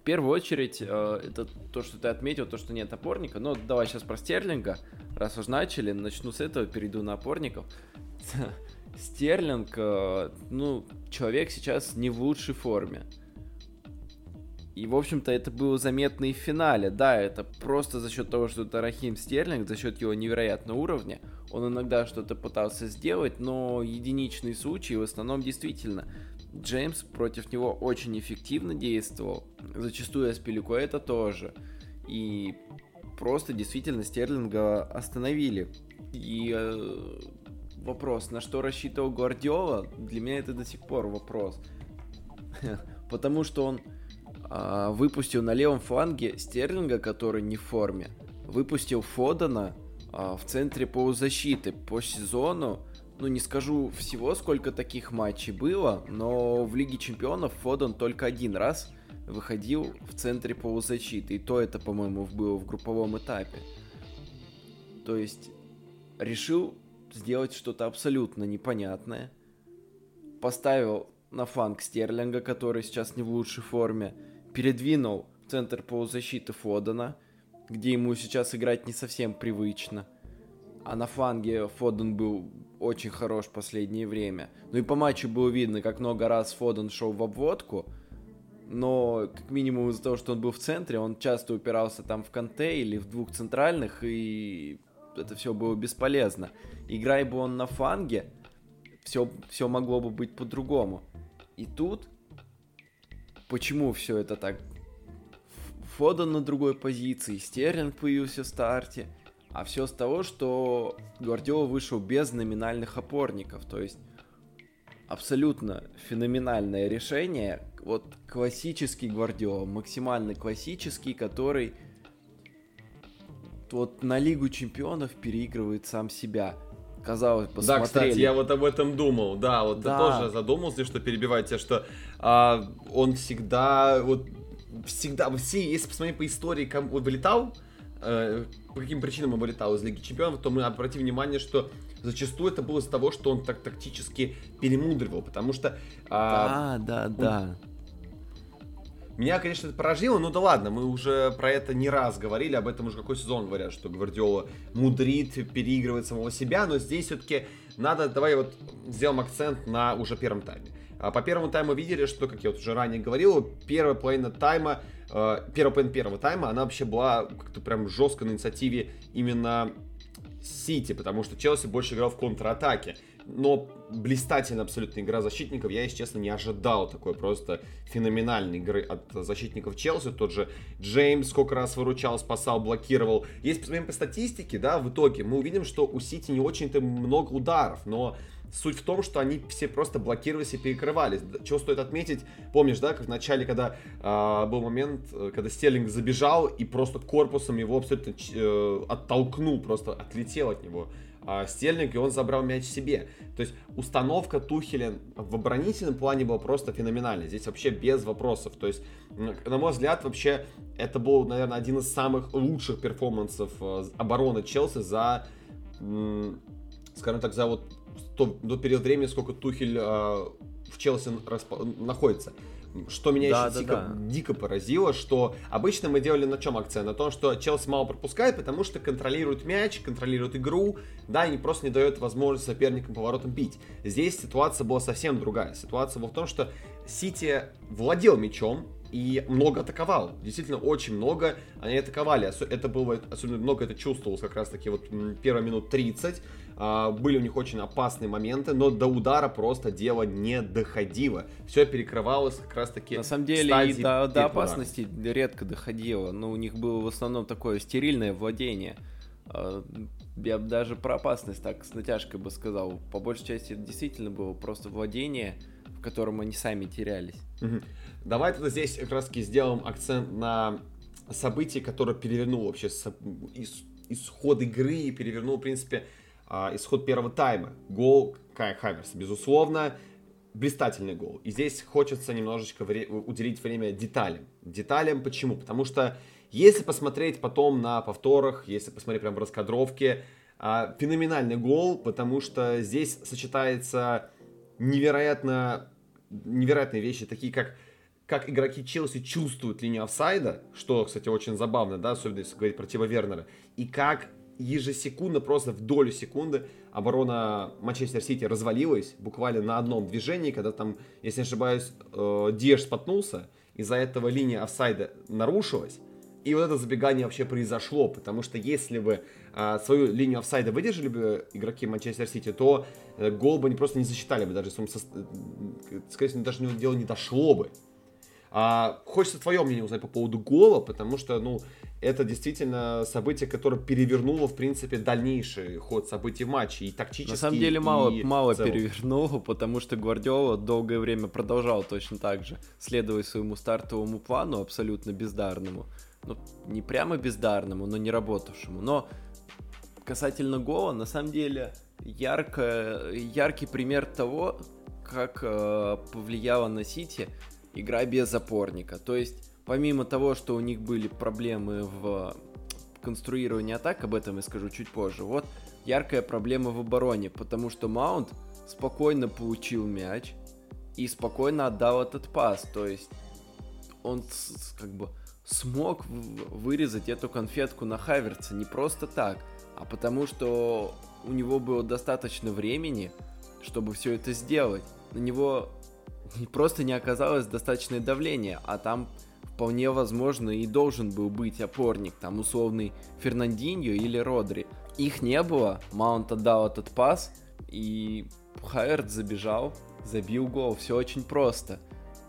S3: В первую очередь, э, это то, что ты отметил, то, что нет опорника. Но давай сейчас про Стерлинга. Раз уж начали, начну с этого, перейду на опорников. Стерлинг, э, ну, человек сейчас не в лучшей форме. И, в общем-то, это было заметно и в финале. Да, это просто за счет того, что это Рахим Стерлинг, за счет его невероятного уровня. Он иногда что-то пытался сделать, но единичные случаи в основном действительно. Джеймс против него очень эффективно действовал. Зачастую Аспилико это тоже. И просто действительно Стерлинга остановили. И э, вопрос, на что рассчитывал Гвардиола, для меня это до сих пор вопрос. Потому что он выпустил на левом фланге Стерлинга, который не в форме, выпустил Фодена а, в центре полузащиты по сезону. Ну, не скажу всего, сколько таких матчей было, но в Лиге Чемпионов Фоден только один раз выходил в центре полузащиты. И то это, по-моему, было в групповом этапе. То есть решил сделать что-то абсолютно непонятное. Поставил на фланг Стерлинга, который сейчас не в лучшей форме. Передвинул в центр полузащиты Фодена, где ему сейчас играть не совсем привычно. А на фланге Фоден был очень хорош в последнее время. Ну и по матчу было видно, как много раз Фоден шел в обводку, но как минимум из-за того, что он был в центре, он часто упирался там в Канте или в двух центральных, и это все было бесполезно. Играй бы он на фланге, все, все могло бы быть по-другому. И тут, почему все это так? Фоден на другой позиции, Стерлинг появился в старте – а все с того, что Гвардиола вышел без номинальных опорников. То есть абсолютно феноменальное решение. Вот классический Гвардиола, максимально классический, который вот на Лигу Чемпионов переигрывает сам себя. Казалось бы,
S1: Да, кстати, я вот об этом думал. Да, вот да. ты тоже задумался, что перебивать тебя, что а, он всегда, вот всегда, все, если посмотреть по истории, кому вот вылетал, э, по каким причинам он вылетал из Лиги Чемпионов, то мы обратим внимание, что зачастую это было из-за того, что он так тактически перемудривал, потому что...
S3: А, да, да, он... да.
S1: Меня, конечно, это поражило, но да ладно, мы уже про это не раз говорили, об этом уже какой сезон говорят, что Гвардиола мудрит, переигрывает самого себя, но здесь все-таки надо, давай вот сделаем акцент на уже первом тайме. А по первому тайму видели, что, как я вот уже ранее говорил, первая половина тайма э, первая половина первого тайма, она вообще была как-то прям жестко на инициативе именно Сити, потому что Челси больше играл в контратаке. Но блистательная абсолютно игра защитников, я, если честно, не ожидал такой просто феноменальной игры от защитников Челси. Тот же Джеймс сколько раз выручал, спасал, блокировал. Если посмотрим по статистике, да, в итоге мы увидим, что у Сити не очень-то много ударов, но Суть в том, что они все просто блокировались и перекрывались. Чего стоит отметить, помнишь, да, как в начале, когда э, был момент, э, когда Стерлинг забежал и просто корпусом его абсолютно э, оттолкнул, просто отлетел от него э, Стерлинг, и он забрал мяч себе. То есть установка Тухеля в оборонительном плане была просто феноменальной. Здесь вообще без вопросов. То есть, на мой взгляд, вообще это был, наверное, один из самых лучших перформансов э, обороны Челси за, скажем так, за вот то, до периода времени, сколько Тухель э, в Челси распо- находится. Что меня да, еще да, дико, да. дико поразило, что обычно мы делали на чем акцент? На том, что Челси мало пропускает, потому что контролирует мяч, контролирует игру, да, и просто не дает возможность соперникам поворотом бить. Здесь ситуация была совсем другая. Ситуация была в том, что Сити владел мячом, и много атаковал. Действительно, очень много они атаковали. Это было, особенно много это чувствовалось как раз таки вот первые минут 30. А, были у них очень опасные моменты, но до удара просто дело не доходило. Все перекрывалось как раз таки
S3: На самом деле и до, до опасности редко доходило. Но у них было в основном такое стерильное владение. А, я бы даже про опасность так с натяжкой бы сказал. По большей части это действительно было просто владение, в котором они сами терялись.
S1: Угу. Давай тогда здесь как раз таки сделаем акцент на событие, которое перевернуло вообще исход игры и перевернул, в принципе, а, исход первого тайма. Гол Кая Хаверса, безусловно, блистательный гол. И здесь хочется немножечко вре- уделить время деталям. Деталям почему? Потому что если посмотреть потом на повторах, если посмотреть прям в раскадровке, а, феноменальный гол, потому что здесь сочетается невероятно невероятные вещи, такие как как игроки Челси чувствуют линию офсайда, что, кстати, очень забавно, да, особенно если говорить про Тима Вернера, и как ежесекундно, просто в долю секунды оборона Манчестер Сити развалилась буквально на одном движении, когда там, если не ошибаюсь, э, Диэш споткнулся, из-за этого линия офсайда нарушилась, и вот это забегание вообще произошло, потому что если бы э, свою линию офсайда выдержали бы игроки Манчестер Сити, то э, гол бы они просто не засчитали бы, даже со... Э, скорее всего, даже дело не дошло бы. А, хочется твое мнение узнать по поводу гола, потому что, ну, это действительно событие, которое перевернуло, в принципе, дальнейший ход событий в матче, и тактически,
S3: На самом деле мало, мало перевернуло, потому что Гвардиола долгое время продолжал точно так же, следуя своему стартовому плану, абсолютно бездарному. Ну, не прямо бездарному, но не работавшему. Но касательно гола, на самом деле, ярко, яркий пример того, как э, повлияло на Сити игра без опорника. То есть, помимо того, что у них были проблемы в конструировании атак, об этом я скажу чуть позже, вот яркая проблема в обороне, потому что Маунт спокойно получил мяч и спокойно отдал этот пас. То есть он как бы смог вырезать эту конфетку на Хаверца не просто так, а потому что у него было достаточно времени, чтобы все это сделать. На него просто не оказалось достаточное давление, а там вполне возможно и должен был быть опорник, там условный Фернандиньо или Родри. Их не было, Маунт отдал этот пас, и Хайерт забежал, забил гол, все очень просто.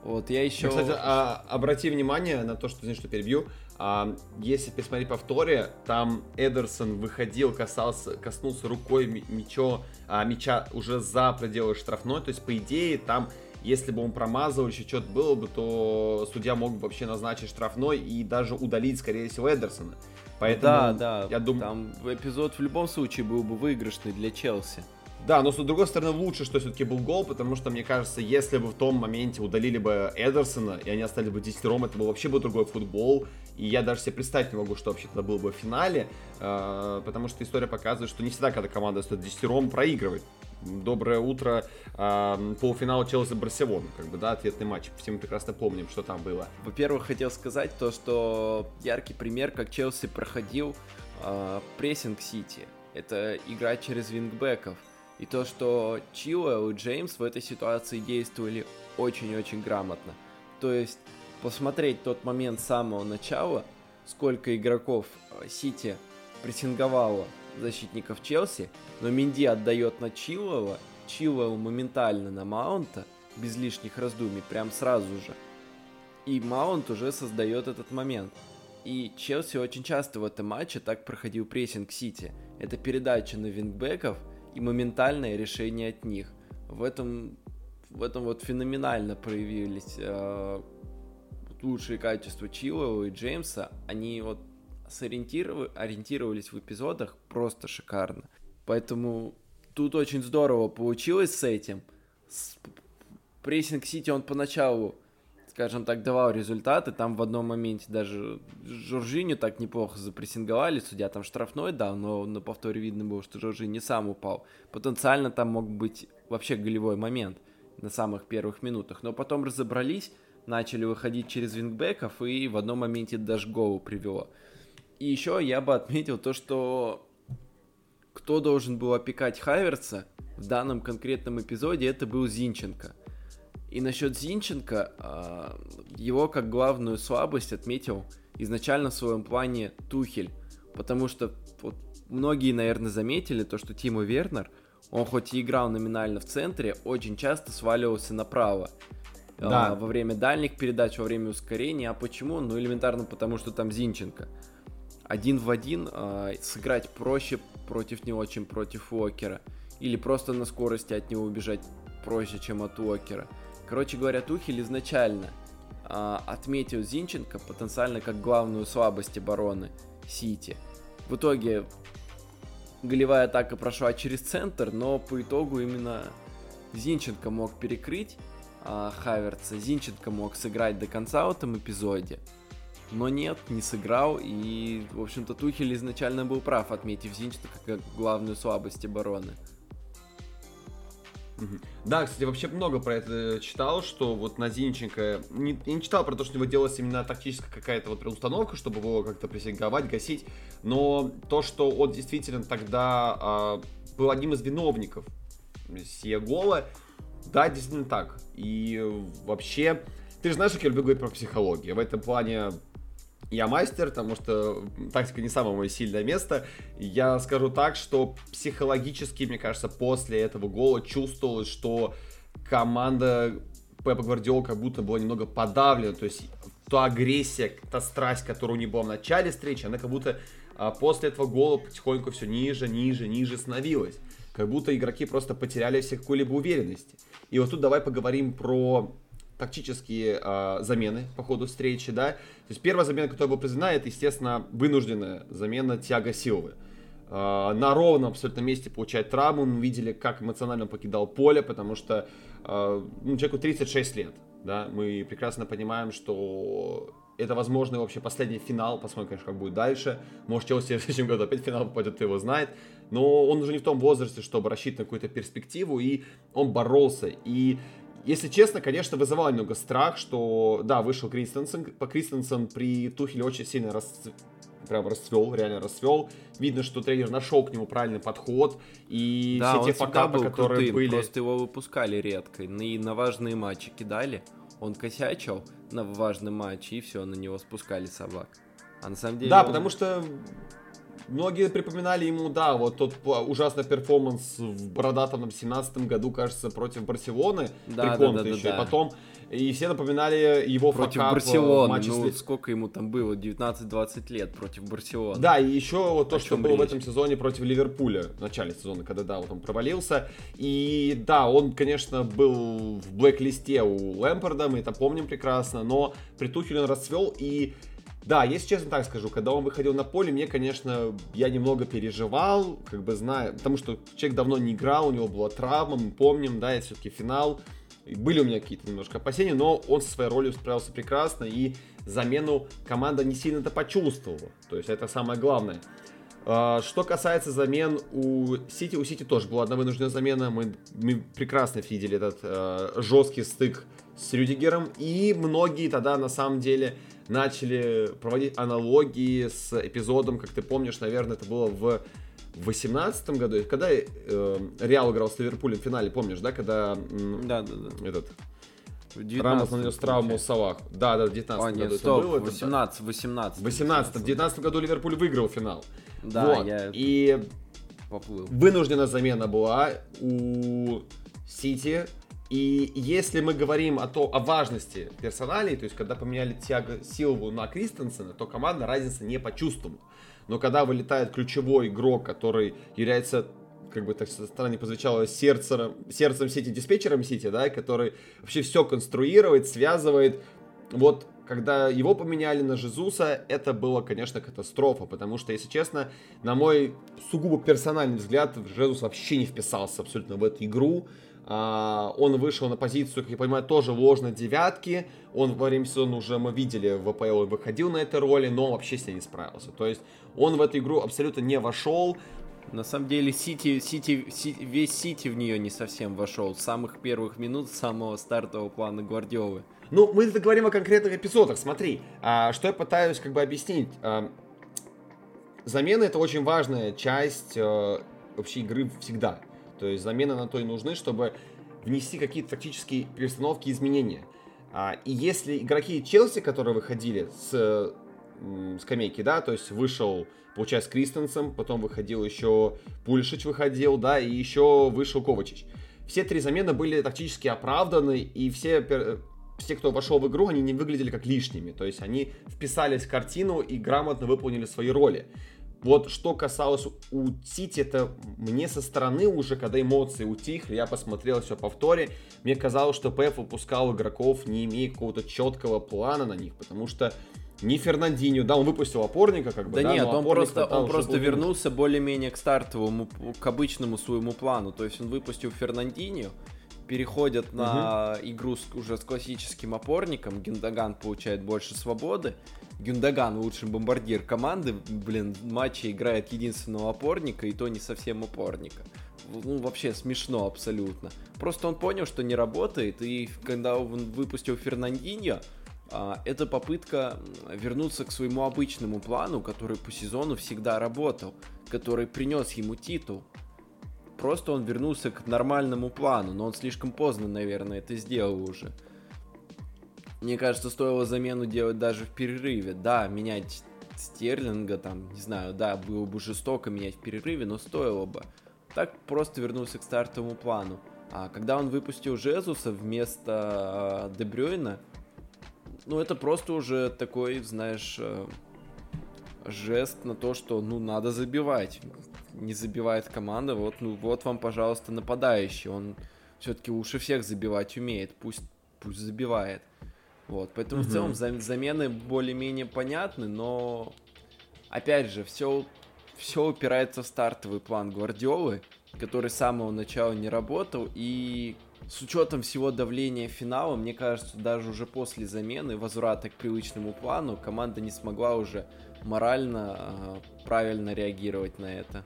S3: Вот я еще...
S1: Кстати, а, обрати внимание на то, что, извини, что перебью, а, если посмотреть повторе, там Эдерсон выходил, касался, коснулся рукой мячо, а, мяча уже за пределы штрафной, то есть, по идее, там если бы он промазал или что-то было бы, то судья мог бы вообще назначить штрафной и даже удалить, скорее всего, Эдерсона.
S3: Поэтому, да, да, я думаю... Там эпизод в любом случае был бы выигрышный для Челси.
S1: Да, но с другой стороны лучше, что все-таки был гол, потому что, мне кажется, если бы в том моменте удалили бы Эдерсона, и они остались бы десятером, это был вообще бы другой футбол, и я даже себе представить не могу, что вообще это было бы в финале, э, потому что история показывает, что не всегда, когда команда стоит десятером, проигрывает. Доброе утро, э, полуфинал Челси-Барселона, как бы, да, ответный матч, все мы прекрасно помним, что там было.
S3: Во-первых, хотел сказать то, что яркий пример, как Челси проходил э, прессинг Сити, это игра через вингбеков, и то, что Чилуэлл и Джеймс в этой ситуации действовали очень-очень грамотно. То есть посмотреть тот момент с самого начала, сколько игроков э, Сити прессинговало защитников Челси, но Минди отдает на Чилуэлла, Чилуэлл моментально на Маунта, без лишних раздумий, прям сразу же. И Маунт уже создает этот момент. И Челси очень часто в этом матче так проходил прессинг Сити. Это передача на вингбеков – и моментальное решение от них. В этом, в этом вот феноменально проявились э, лучшие качества Чилова и Джеймса. Они вот сориентировали, ориентировались в эпизодах просто шикарно. Поэтому тут очень здорово получилось с этим. С прессинг Сити он поначалу скажем так, давал результаты. Там в одном моменте даже Жоржиню так неплохо запрессинговали. Судья там штрафной дал, но на повторе видно было, что Жоржиню сам упал. Потенциально там мог быть вообще голевой момент на самых первых минутах. Но потом разобрались, начали выходить через вингбеков, и в одном моменте даже голову привело. И еще я бы отметил то, что кто должен был опекать Хайверса в данном конкретном эпизоде, это был Зинченко. И насчет Зинченко, а, его как главную слабость отметил изначально в своем плане Тухель. Потому что вот, многие, наверное, заметили то, что Тима Вернер, он хоть и играл номинально в центре, очень часто сваливался направо. А, да. во время дальних передач, во время ускорения. А почему? Ну, элементарно потому, что там Зинченко. Один в один э, сыграть проще против него, чем против Уокера. Или просто на скорости от него убежать проще, чем от Уокера. Короче говоря, Тухель изначально а, отметил Зинченко потенциально как главную слабость обороны Сити. В итоге голевая атака прошла через центр, но по итогу именно Зинченко мог перекрыть а, Хаверца, Зинченко мог сыграть до конца в этом эпизоде. Но нет, не сыграл, и, в общем-то, Тухель изначально был прав, отметив Зинченко как главную слабость обороны.
S1: Да, кстати, вообще много про это читал, что вот на Зинченко... Не, я не читал про то, что у него делалась именно тактическая какая-то вот установка, чтобы его как-то прессинговать, гасить, но то, что он действительно тогда а, был одним из виновников сия гола, да, действительно так. И вообще, ты же знаешь, как я люблю говорить про психологию. В этом плане я мастер, потому что тактика не самое мое сильное место. Я скажу так, что психологически, мне кажется, после этого гола чувствовалось, что команда Пепа Гвардиола как будто была немного подавлена. То есть та агрессия, та страсть, которая у него была в начале встречи, она как будто а, после этого гола потихоньку все ниже, ниже, ниже становилась. Как будто игроки просто потеряли все какую-либо уверенность. И вот тут давай поговорим про тактические э, замены по ходу встречи, да. То есть первая замена, которая была признана, это, естественно, вынужденная замена Тиаго Силвы. Э, на ровном абсолютно месте получает травму. Мы видели, как эмоционально он покидал поле, потому что э, ну, человеку 36 лет. да, мы прекрасно понимаем, что это, возможно, вообще последний финал. Посмотрим, конечно, как будет дальше. Может, Челси в следующем году опять финал попадет, кто его знает. Но он уже не в том возрасте, чтобы рассчитывать на какую-то перспективу. И он боролся. И если честно, конечно, вызывало немного страх, что, да, вышел Кристенсен, по Кристенсен при Тухеле очень сильно рас... прям расцвел, реально расцвел. Видно, что тренер нашел к нему правильный подход, и
S3: да,
S1: все те факапы, которые
S3: крутым,
S1: были...
S3: просто его выпускали редко, и на важные матчи кидали, он косячил на важный матч, и все, на него спускали собак. А на самом деле...
S1: Да,
S3: он...
S1: потому что Многие припоминали ему, да, вот тот ужасный перформанс в бородатом 17 году, кажется, против Барселоны.
S3: Да,
S1: да,
S3: да, да,
S1: еще.
S3: да.
S1: И потом, и все напоминали его
S3: против
S1: fuck-up
S3: Барселоны.
S1: матче
S3: ну,
S1: с...
S3: сколько ему там было? 19-20 лет против Барселоны.
S1: Да, и еще вот то,
S3: О
S1: что было в этом сезоне против Ливерпуля, в начале сезона, когда, да, вот он провалился. И да, он, конечно, был в blacklist е у Лэмпорда, мы это помним прекрасно, но при Тухеле он расцвел, и да, если честно так скажу, когда он выходил на поле, мне, конечно, я немного переживал, как бы знаю, потому что человек давно не играл, у него была травма, мы помним, да, это все-таки финал. И были у меня какие-то немножко опасения, но он со своей ролью справился прекрасно, и замену команда не сильно-то почувствовала. То есть это самое главное. А, Что касается замен у Сити, у Сити тоже была одна вынужденная замена. Мы, мы прекрасно видели этот э, жесткий стык с Рюдигером. И многие тогда на самом деле начали проводить аналогии с эпизодом, как ты помнишь, наверное, это было в 18 году, когда э, Реал играл с Ливерпулем в финале, помнишь, да, когда м,
S3: Да, да, да.
S1: этот
S3: В 19
S1: Рамос нанес травму Салах. Да, да, в 19
S3: А,
S1: году
S3: нет, стоп,
S1: было. это да.
S3: 18, 18.
S1: В 18 в 19 году Ливерпуль выиграл финал.
S3: Да,
S1: Вот.
S3: я
S1: И
S3: поплыл.
S1: вынужденная замена была у Сити. И если мы говорим о, то, о важности персоналей, то есть когда поменяли Тиаго Силву на Кристенсена, то команда разницы не почувствовала. Но когда вылетает ключевой игрок, который является как бы так со стороны позвучало сердцем, сердцем Сити, диспетчером Сити, да, который вообще все конструирует, связывает. Вот когда его поменяли на Жезуса, это было, конечно, катастрофа, потому что, если честно, на мой сугубо персональный взгляд, Жезус вообще не вписался абсолютно в эту игру. А, он вышел на позицию, как я понимаю, тоже ложной девятки. Он во время сезона уже мы видели в он выходил на этой роли, но вообще с ней не справился. То есть он в эту игру абсолютно не вошел.
S3: На самом деле, Сити, Сити, Сити- весь Сити в нее не совсем вошел. С самых первых минут, с самого стартового плана Гвардиолы.
S1: Ну, мы это говорим о конкретных эпизодах. Смотри, а, что я пытаюсь как бы объяснить. А, замена это очень важная часть э, вообще игры всегда. То есть замены на то и нужны, чтобы внести какие-то тактические перестановки и изменения. А, и если игроки Челси, которые выходили с скамейки, да, то есть вышел, получается, Кристенсом, потом выходил еще Пульшич выходил, да, и еще вышел Ковачич. Все три замены были тактически оправданы, и все, все, кто вошел в игру, они не выглядели как лишними. То есть они вписались в картину и грамотно выполнили свои роли. Вот что касалось у Сити, это мне со стороны уже, когда эмоции утихли, я посмотрел все повторе, мне казалось, что ПФ выпускал игроков, не имея какого-то четкого плана на них, потому что не Фернандинho, да, он выпустил опорника, как бы,
S3: Да, нет,
S1: но
S3: он просто, он просто
S1: был
S3: вернулся более-менее к стартовому, к обычному своему плану. То есть он выпустил Фернандинho, переходят на игру с- уже с классическим опорником, Гюндаган получает больше свободы. Гюндаган лучший бомбардир команды, блин, в матче играет единственного опорника, и то не совсем опорника. Ну, вообще смешно абсолютно. Просто он понял, что не работает, и когда он выпустил Фернандинho, а, это попытка вернуться к своему обычному плану, который по сезону всегда работал, который принес ему титул. Просто он вернулся к нормальному плану, но он слишком поздно, наверное, это сделал уже. Мне кажется, стоило замену делать даже в перерыве. Да, менять Стерлинга, там, не знаю, да, было бы жестоко менять в перерыве, но стоило бы. Так просто вернулся к стартовому плану. А когда он выпустил Жезуса вместо э, Дебрюйна, ну это просто уже такой, знаешь, э, жест на то, что, ну, надо забивать. Не забивает команда, вот, ну, вот вам, пожалуйста, нападающий. Он все-таки лучше всех забивать умеет, пусть, пусть забивает. Вот, поэтому в
S1: Мгм.
S3: целом зам- замены более-менее понятны, но опять же, все, все упирается в стартовый план Гвардиолы, который с самого начала не работал, и с учетом всего давления финала, мне кажется, даже уже после замены, возврата к привычному плану, команда не смогла уже морально э, правильно реагировать на это.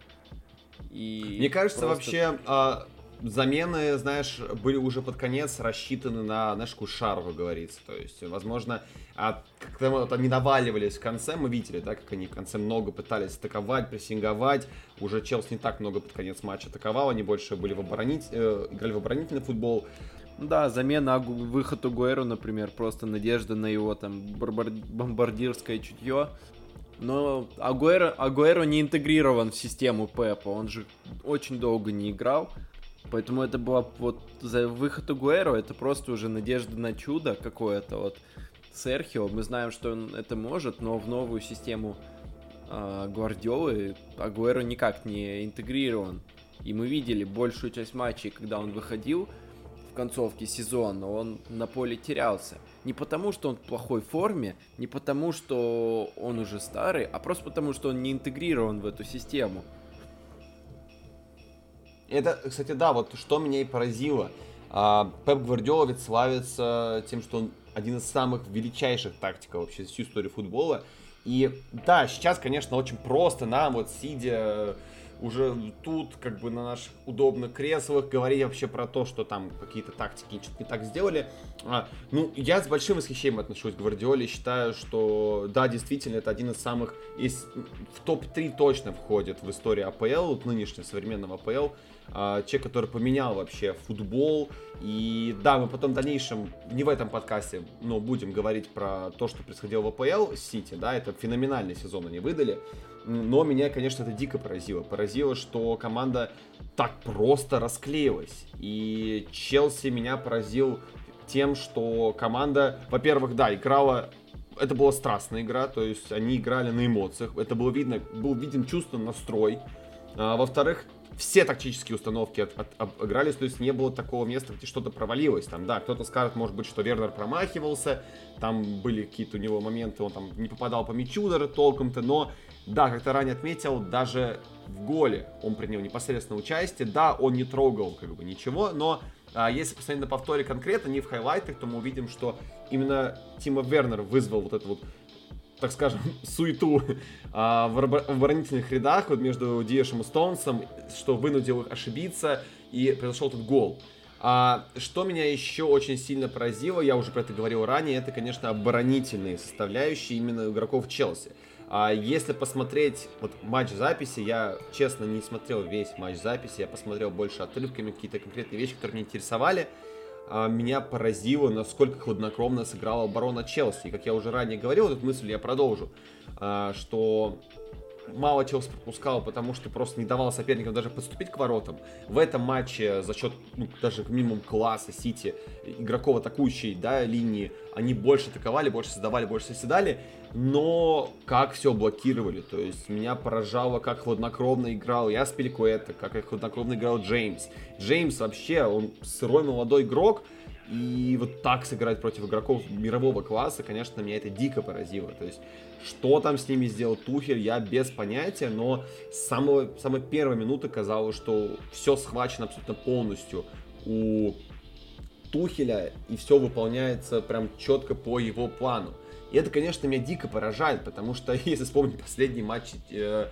S1: И мне кажется, просто... вообще э, замены, знаешь, были уже под конец рассчитаны на, знаешь, шарву, говорится. То есть, возможно, а когда вот они наваливались в конце, мы видели, да, как они в конце много пытались атаковать, прессинговать. Уже Челси не так много под конец матча атаковал, они больше были в оборонить, э, играли в оборонительный футбол.
S3: Да, замена выход Угуэру, например, просто надежда на его там бомбардирское чутье. Но Агуэро, Агуэро не интегрирован в систему Пепа, он же очень долго не играл. Поэтому это была вот за выход Агуэро, это просто уже надежда на чудо какое-то. Вот Серхио, мы знаем, что он это может, но в новую систему э, Гвардиолы Агуэро никак не интегрирован. И мы видели большую часть матчей, когда он выходил в концовке сезона, он на поле терялся. Не потому, что он в плохой форме, не потому, что он уже старый, а просто потому, что он не интегрирован в эту систему.
S1: Это, кстати, да, вот что меня и поразило. А, Пеп Гвардиола ведь славится тем, что он один из самых величайших тактиков вообще всю историю футбола. И да, сейчас, конечно, очень просто нам, вот сидя уже тут, как бы на наших удобных креслах, говорить вообще про то, что там какие-то тактики что-то не так сделали. А, ну, я с большим восхищением отношусь к Гвардиоле, считаю, что да, действительно, это один из самых, из, в топ-3 точно входит в историю АПЛ, нынешнего современного АПЛ. А, человек, который поменял вообще футбол. И да, мы потом в дальнейшем, не в этом подкасте, но будем говорить про то, что происходило в АПЛ Сити, да, это феноменальный сезон они выдали. Но меня, конечно, это дико поразило. Поразило, что команда так просто расклеилась. И Челси меня поразил тем, что команда, во-первых, да, играла это была страстная игра, то есть они играли на эмоциях, это было видно, был виден чувство, настрой. А, во-вторых, все тактические установки от, от, обыгрались, то есть не было такого места, где что-то провалилось. Там, да, кто-то скажет, может быть, что Вернер промахивался, там были какие-то у него моменты, он там не попадал по мячу даже толком-то, но, да, как то ранее отметил, даже в голе он принял непосредственное участие, да, он не трогал как бы ничего, но а, если посмотреть на повторе конкретно, не в хайлайтах, то мы увидим, что именно Тима Вернер вызвал вот это вот так скажем, суету а, в оборонительных рядах вот между Диешем и Стоунсом, что вынудил их ошибиться, и произошел этот гол. А, что меня еще очень сильно поразило, я уже про это говорил ранее, это, конечно, оборонительные составляющие именно игроков Челси. А если посмотреть вот матч записи, я честно не смотрел весь матч записи, я посмотрел больше отрывками, какие-то конкретные вещи, которые меня интересовали. А, меня поразило, насколько хладнокровно сыграла оборона Челси. И, как я уже ранее говорил, эту мысль я продолжу, а, что мало Челси пропускал, потому что просто не давал соперникам даже подступить к воротам. В этом матче за счет ну, даже минимум класса Сити, игроков атакующей да, линии, они больше атаковали, больше создавали, больше соседали, но как все блокировали. То есть меня поражало, как хладнокровно играл я Спиликуэта, как хладнокровно играл Джеймс. Джеймс вообще, он сырой молодой игрок, и вот так сыграть против игроков мирового класса, конечно, меня это дико поразило. То есть что там с ними сделал Тухель, я без понятия, но с самого, самой первой минуты казалось, что все схвачено абсолютно полностью у Тухеля, и все выполняется прям четко по его плану. И это, конечно, меня дико поражает, потому что, если вспомнить последний матч э,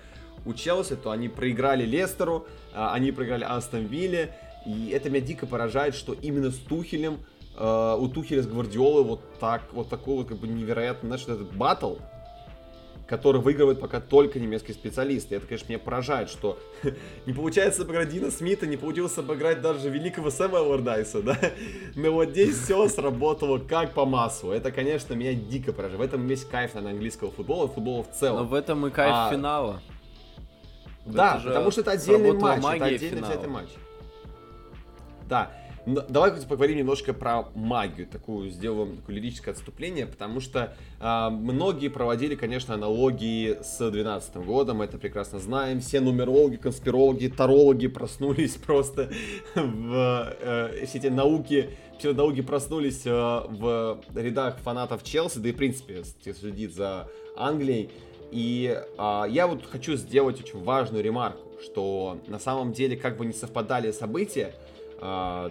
S1: у Челси, то они проиграли Лестеру, э, они проиграли Астон Вилле, и это меня дико поражает, что именно с Тухелем, э, у Тухеля с Гвардиолой вот так, вот такой вот как бы невероятно, знаешь, этот батл, который выигрывает пока только немецкие специалисты. Это, конечно, меня поражает, что не получается обыграть Дина Смита, не получилось обыграть даже великого Сэма Лордайса, да? Но вот здесь все сработало как по маслу. Это, конечно, меня дико поражает. В этом весь кайф на английского футбола, футбола в целом.
S3: Но в этом и кайф а... финала.
S1: Да, потому что это отдельный матч, это отдельный взятый матч. Да, Давай поговорим немножко про магию, такую сделаем такое лирическое отступление, потому что э, многие проводили, конечно, аналогии с 2012 годом, это прекрасно знаем. Все нумерологи, конспирологи, тарологи проснулись просто в э, все эти науки, псевдонауки проснулись э, в рядах фанатов Челси, да и в принципе следит за Англией. И э, я вот хочу сделать очень важную ремарку, что на самом деле, как бы не совпадали события,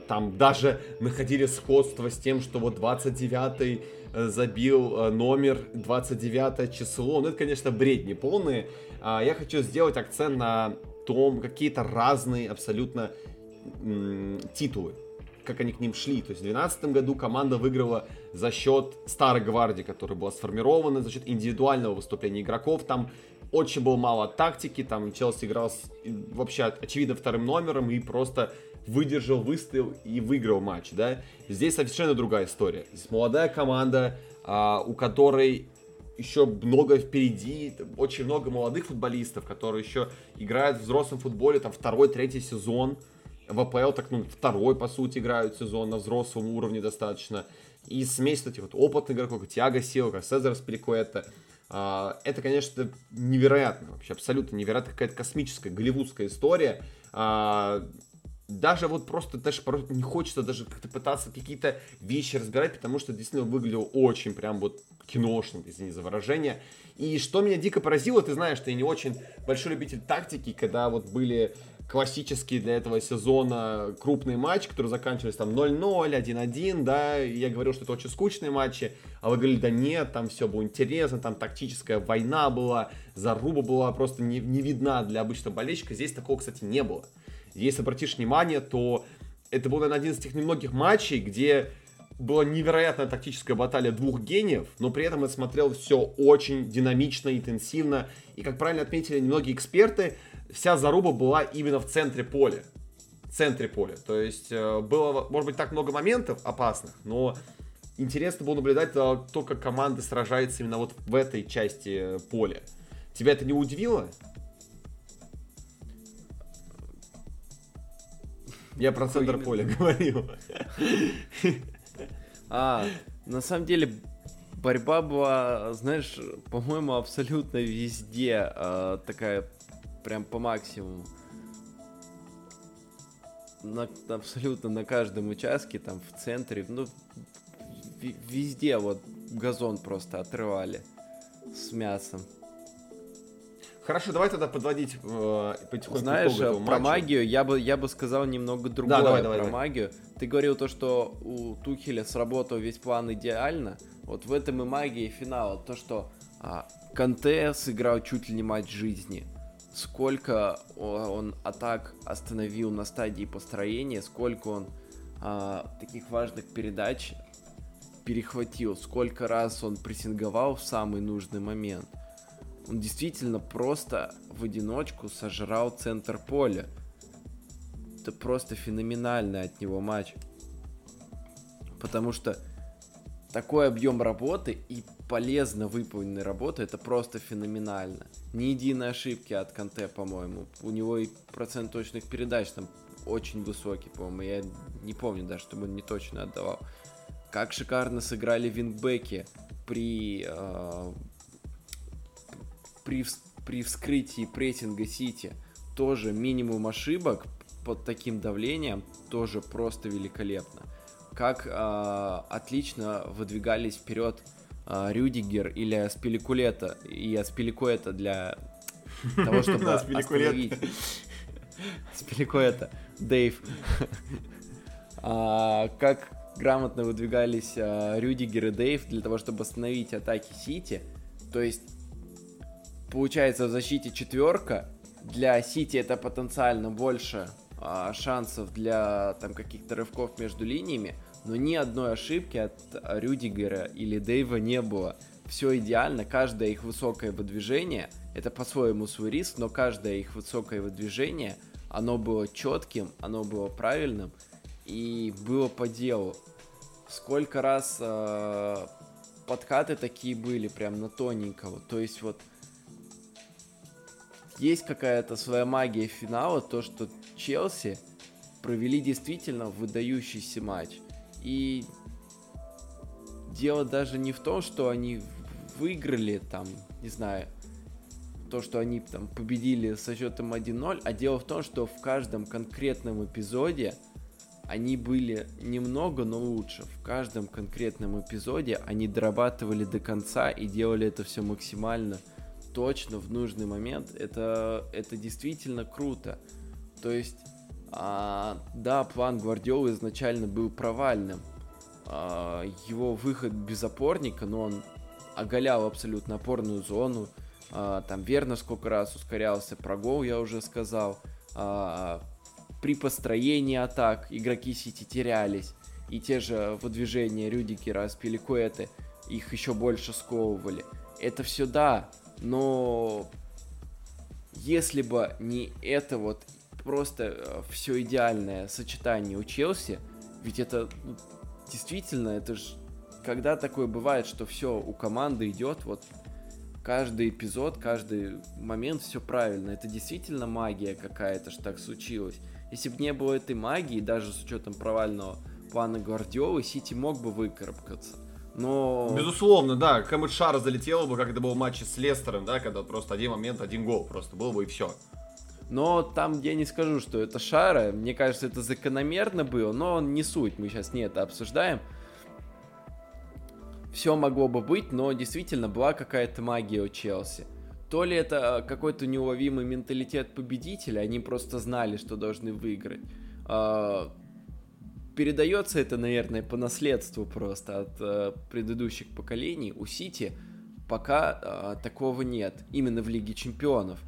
S1: там даже находили сходство с тем, что вот 29-й э, забил э, номер 29 число. Ну, это, конечно, бред не полный. А, я хочу сделать акцент на том, какие-то разные абсолютно титулы как они к ним шли. То есть в 2012 году команда выиграла за счет старой гвардии, которая была сформирована, за счет индивидуального выступления игроков. Там очень было мало тактики, там Челси играл с, вообще очевидно вторым номером и просто выдержал, выстоял и выиграл матч, да. Здесь совершенно другая история. Здесь молодая команда, а, у которой еще много впереди, очень много молодых футболистов, которые еще играют в взрослом футболе, там второй, третий сезон, в АПЛ, так, ну, второй, по сути, играют сезон на взрослом уровне достаточно. И смесь этих вот опытных игроков, Тиаго Сила, как Сезар Спиликуэта, это, конечно, невероятно, вообще абсолютно невероятно, какая-то космическая, голливудская история. А, даже вот просто, даже просто не хочется даже как-то пытаться какие-то вещи разбирать, потому что действительно выглядело очень прям вот киношным, извини за выражение. И что меня дико поразило, ты знаешь, что я не очень большой любитель тактики, когда вот были классические для этого сезона крупные матчи, которые заканчивались там 0-0, 1-1, да, я говорил, что это очень скучные матчи, а вы говорили, да нет, там все было интересно, там тактическая война была, заруба была просто не, не видна для обычного болельщика, здесь такого, кстати, не было. Если обратишь внимание, то это был, наверное, один из тех немногих матчей, где была невероятная тактическая баталия двух гениев, но при этом я смотрел все очень динамично, интенсивно. И, как правильно отметили многие эксперты, вся заруба была именно в центре поля. В центре поля. То есть э, было, может быть, так много моментов опасных, но интересно было наблюдать то, как команда сражается именно вот в этой части э, поля. Тебя это не удивило? Я про центр поля говорил.
S3: А, на самом деле, борьба была, знаешь, по-моему, абсолютно везде э, такая прям по максимуму. На, абсолютно на каждом участке, там в центре, ну, везде вот газон просто отрывали с мясом.
S1: Хорошо, давай тогда подводить э, потихоньку
S3: Знаешь, про матча. магию я бы, я бы сказал немного другое да, давай, давай, про давай. магию. Ты говорил то, что у Тухеля сработал весь план идеально. Вот в этом и магия финала. То, что а, Канте сыграл чуть ли не матч жизни. Сколько он атак остановил на стадии построения, сколько он а, таких важных передач перехватил, сколько раз он прессинговал в самый нужный момент – он действительно просто в одиночку сожрал центр поля. Это просто феноменальный от него матч. Потому что такой объем работы и полезно выполненной работы, это просто феноменально. Ни единой ошибки от Канте, по-моему. У него и процент точных передач там очень высокий, по-моему. Я не помню даже, чтобы он не точно отдавал. Как шикарно сыграли вингбеки при э, при, при вскрытии прессинга Сити тоже минимум ошибок под таким давлением тоже просто великолепно. Как э, отлично выдвигались вперед Рюдигер или Аспиликулета и Аспиликуэта для того, чтобы остановить Аспиликуэта, Дэйв. а, как грамотно выдвигались а, Рюдигер и Дэйв для того, чтобы остановить атаки Сити. То есть получается в защите четверка. Для Сити это потенциально больше а, шансов для там каких-то рывков между линиями, но ни одной ошибки от Рюдигера или Дэйва не было. Все идеально, каждое их высокое выдвижение, это по-своему свой риск, но каждое их высокое выдвижение, оно было четким, оно было правильным и было по делу. Сколько раз э, подкаты такие были, прям на тоненького. То есть вот есть какая-то своя магия финала, то, что Челси провели действительно выдающийся матч. И дело даже не в том, что они выиграли там, не знаю, то, что они там победили со счетом 1-0, а дело в том, что в каждом конкретном эпизоде они были немного, но лучше. В каждом конкретном эпизоде они дорабатывали до конца и делали это все максимально точно в нужный момент, это, это действительно круто. То есть А, да, план Гвардиолы изначально был провальным. А, его выход без опорника, но он оголял абсолютно опорную зону. А, там верно сколько раз ускорялся, про гол я уже сказал. А, при построении атак игроки Сити терялись. И те же выдвижения Рюдикера, Спиликуэты их еще больше сковывали. Это все да, но если бы не это вот просто э, все идеальное сочетание у Челси, ведь это ну, действительно, это же когда такое бывает, что все у команды идет, вот каждый эпизод, каждый момент все правильно. Это действительно магия какая-то, что так случилось. Если бы не было этой магии, даже с учетом провального плана Гвардиолы, Сити мог бы выкарабкаться. Но...
S1: Безусловно, да, кому шара залетела бы, как это было в матче с Лестером, да, когда просто один момент, один гол просто был бы и все.
S3: Но там я не скажу, что это шара. Мне кажется, это закономерно было, но не суть. Мы сейчас не это обсуждаем все могло бы быть, но действительно была какая-то магия у Челси. То ли это а, какой-то неуловимый менталитет победителя, они просто знали, что должны выиграть. А, передается это, наверное, по наследству просто от а, предыдущих поколений. У Сити пока такого нет, именно в Лиге Чемпионов.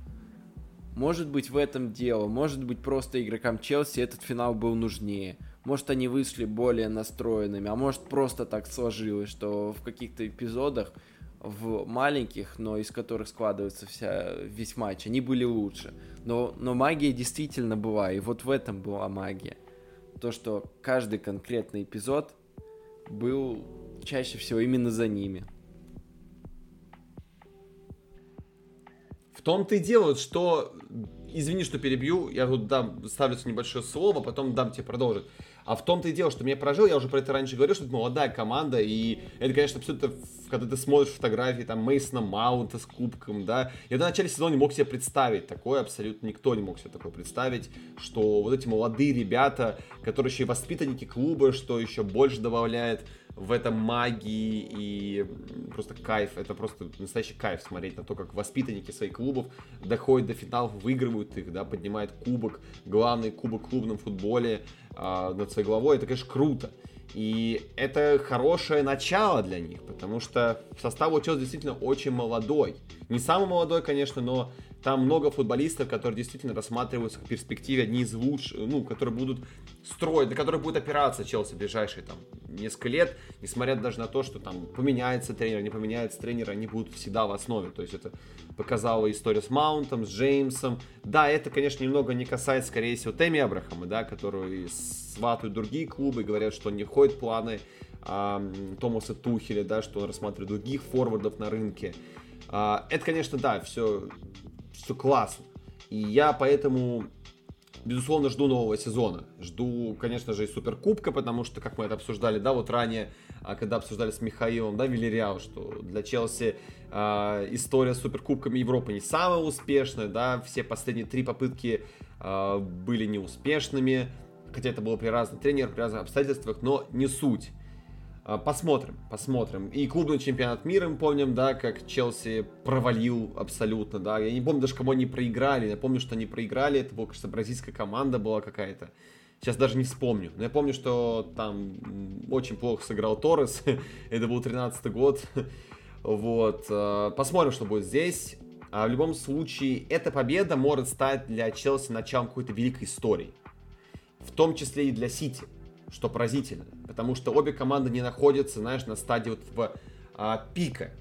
S3: Может быть в этом дело, может быть просто игрокам Челси этот финал был нужнее. Может, они вышли более настроенными, а может, просто так сложилось, что в каких-то эпизодах, в маленьких, но из которых складывается вся, весь матч, они были лучше. Но, но магия действительно была, и вот в этом была магия. То, что каждый конкретный эпизод был чаще всего именно за ними.
S1: Том-то и дело, что извини, что перебью, я тут дам, ставлю небольшое слово, потом дам тебе продолжить. А в том-то и дело, что меня поражил, я уже про это раньше говорил, что это молодая команда, и это, конечно, абсолютно, когда ты смотришь фотографии там Мейсона Маунта с кубком, да, я до начала сезона не мог себе представить такое, абсолютно никто не мог себе такое представить, что вот эти молодые ребята, которые еще и воспитанники клуба, что еще больше добавляет в этом магии и просто кайф. Это просто настоящий кайф смотреть на то, как воспитанники своих клубов доходят до финалов, выигрывают их, да, поднимают кубок, главный кубок в клубном футболе э, над своей головой. Это, конечно, круто. И это хорошее начало для них, потому что состав у Челси действительно очень молодой. Не самый молодой, конечно, но там много футболистов, которые действительно рассматриваются в перспективе одни из лучших, ну, которые будут строить, до которых будет опираться Челси в ближайшие там несколько лет, несмотря даже на то, что там поменяется тренер, не поменяется тренер, они будут всегда в основе. То есть это показала история с Маунтом, с Джеймсом. Да, это, конечно, немного не касается, скорее всего, Теми Абрахама, да, который сватают другие клубы, говорят, что не входит в планы а, Томаса Тухеля, да, что он рассматривает других форвардов на рынке. А, это, конечно, да, все все классно. И я поэтому, безусловно, жду нового сезона. Жду, конечно же, и Суперкубка, потому что, как мы это обсуждали, да, вот ранее, а, когда обсуждали с Михаилом, да, Вильяреал, что для Челси э, история с Суперкубками Европы не самая успешная, да, все последние три попытки э, были неуспешными, хотя это было при разных тренерах, при разных обстоятельствах, но не суть. А, посмотрим, посмотрим. И клубный чемпионат мира, мы помним, да, как Челси провалил абсолютно, да. Я не помню даже, кому они проиграли. Я помню, что они проиграли. Это была, кажется, бразильская команда была какая-то. Сейчас даже не вспомню. Но я помню, что там очень плохо сыграл Торрес. Это был 13 год. Вот. А, посмотрим, что будет здесь. А в любом случае, эта победа может стать для Челси началом какой-то великой истории. В том числе и для Сити что поразительно. Потому что обе команды не находятся, знаешь, на стадии вот в а, пика.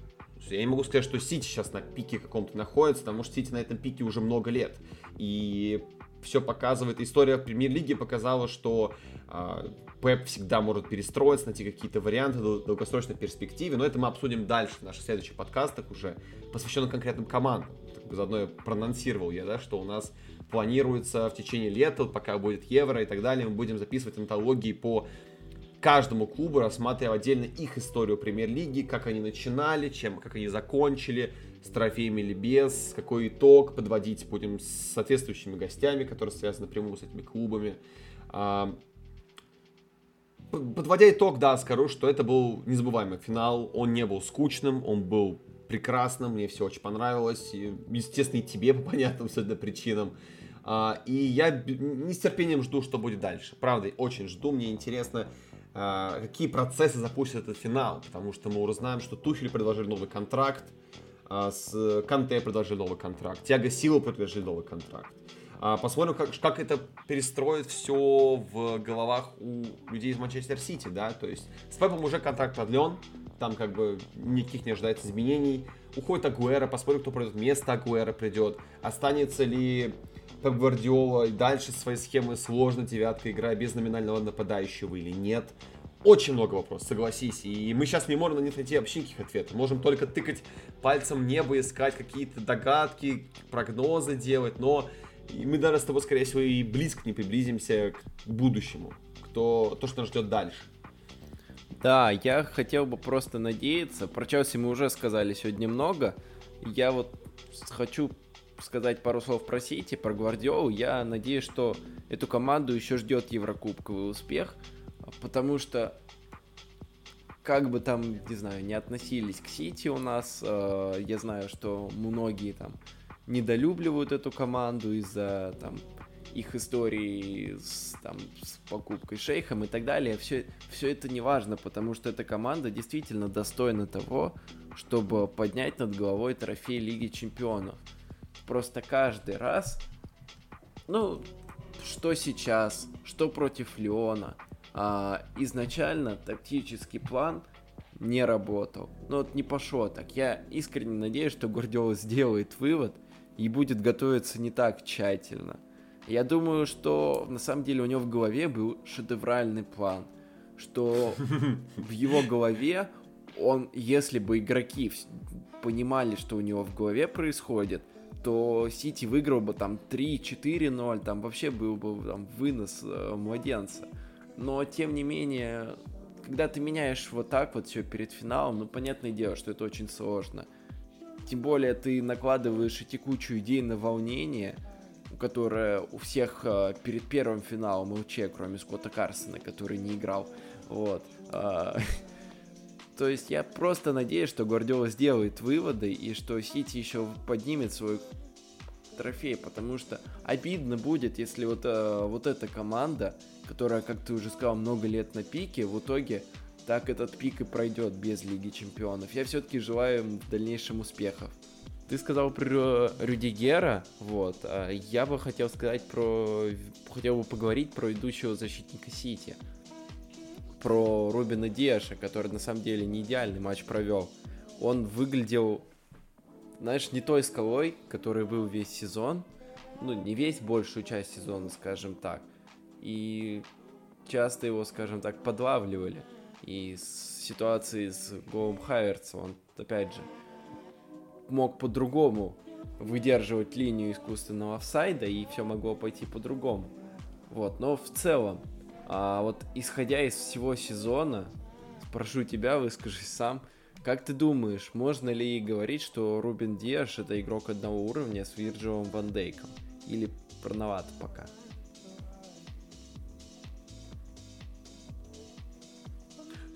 S1: Я не могу сказать, что Сити сейчас на пике каком-то находится, потому что Сити на этом пике уже много лет. И все показывает, история премьер-лиги показала, что э, Пеп всегда может перестроиться, найти какие-то варианты в долгосрочной перспективе, но это мы обсудим дальше в наших следующих подкастах уже, посвященных конкретным командам. Заодно прононсировал я, да, что у нас планируется в течение лета, пока будет Евро и так далее, мы будем записывать антологии по каждому клубу, рассматривая отдельно их историю премьер-лиги, как они начинали, чем, как они закончили, с трофеями или без, какой итог подводить будем с соответствующими гостями, которые связаны напрямую с этими клубами. А, подводя итог, да, скажу, что это был незабываемый финал, он не был скучным, он был прекрасным, мне все очень понравилось, естественно, и тебе по понятным абсолютно причинам. А, и я не с терпением жду, что будет дальше. Правда, очень жду. Мне интересно, а, какие процессы запустит этот финал. Потому что мы уже знаем, что Тухель предложили новый контракт. А, с Канте предложили новый контракт. Тяга Сила предложили новый контракт. Посмотрим, как, как это перестроит все в головах у людей из Манчестер Сити, да, то есть с Пепом уже контракт продлен, там как бы никаких не ожидается изменений. Уходит Агуэра, посмотрим, кто придет вместо Агуэра придет. Останется ли Пеп Гвардиола дальше своей схемы сложно девятка играя без номинального нападающего или нет. Очень много вопросов, согласись. И мы сейчас не можем на них найти вообще никаких ответов. Можем только тыкать пальцем в небо, искать какие-то догадки, прогнозы делать. Но и мы даже с тобой, скорее всего, и близко не приблизимся к будущему. К то, то что нас ждет дальше.
S3: Да, я хотел бы просто надеяться. Про Челси мы уже сказали сегодня много. Я вот хочу сказать пару слов про Сити, про Гвардиолу. Я надеюсь, что эту команду еще ждет Еврокубковый успех потому что как бы там, не знаю, не относились к Сити у нас, э, я знаю, что многие там недолюбливают эту команду из-за там их истории с, там, с покупкой шейхом и так далее. Все, все это не важно, потому что эта команда действительно достойна того, чтобы поднять над головой трофей Лиги Чемпионов. Просто каждый раз, ну, что сейчас, что против Леона, а, изначально тактический план не работал. Ну вот не пошло так. Я искренне надеюсь, что Гвардиола сделает вывод и будет готовиться не так тщательно. Я думаю, что на самом деле у него в голове был шедевральный план, что в его голове он, если бы игроки понимали, что у него в голове происходит, то Сити выиграл бы там 3-4-0, там вообще был бы там вынос э, младенца. Но, тем не менее, когда ты меняешь вот так вот все перед финалом, ну, понятное дело, что это очень сложно. Тем более ты накладываешь эти кучу идей на волнение, которое у всех э, перед первым финалом ЛЧ, кроме Скотта Карсона, который не играл. Вот. Э, то есть я просто надеюсь, что Гвардиола сделает выводы и что Сити еще поднимет свой трофей, потому что обидно будет, если вот, э, вот эта команда, которая, как ты уже сказал, много лет на пике, в итоге так этот пик и пройдет без Лиги Чемпионов. Я все-таки желаю им в дальнейшем успехов. Ты сказал про Рюдигера, вот, а я бы хотел сказать про, хотел бы поговорить про идущего защитника Сити, про Рубина Диаша, который на самом деле не идеальный матч провел. Он выглядел знаешь, не той скалой, который был весь сезон, ну, не весь, большую часть сезона, скажем так. И часто его, скажем так, подлавливали. И с ситуации с Голом Хайверсом он, опять же, мог по-другому выдерживать линию искусственного офсайда, и все могло пойти по-другому. Вот, но в целом, а вот исходя из всего сезона, спрошу тебя, выскажись сам, как ты думаешь, можно ли говорить, что Рубин Диаш это игрок одного уровня с Вирджилом Ван Дейком? Или рановато пока?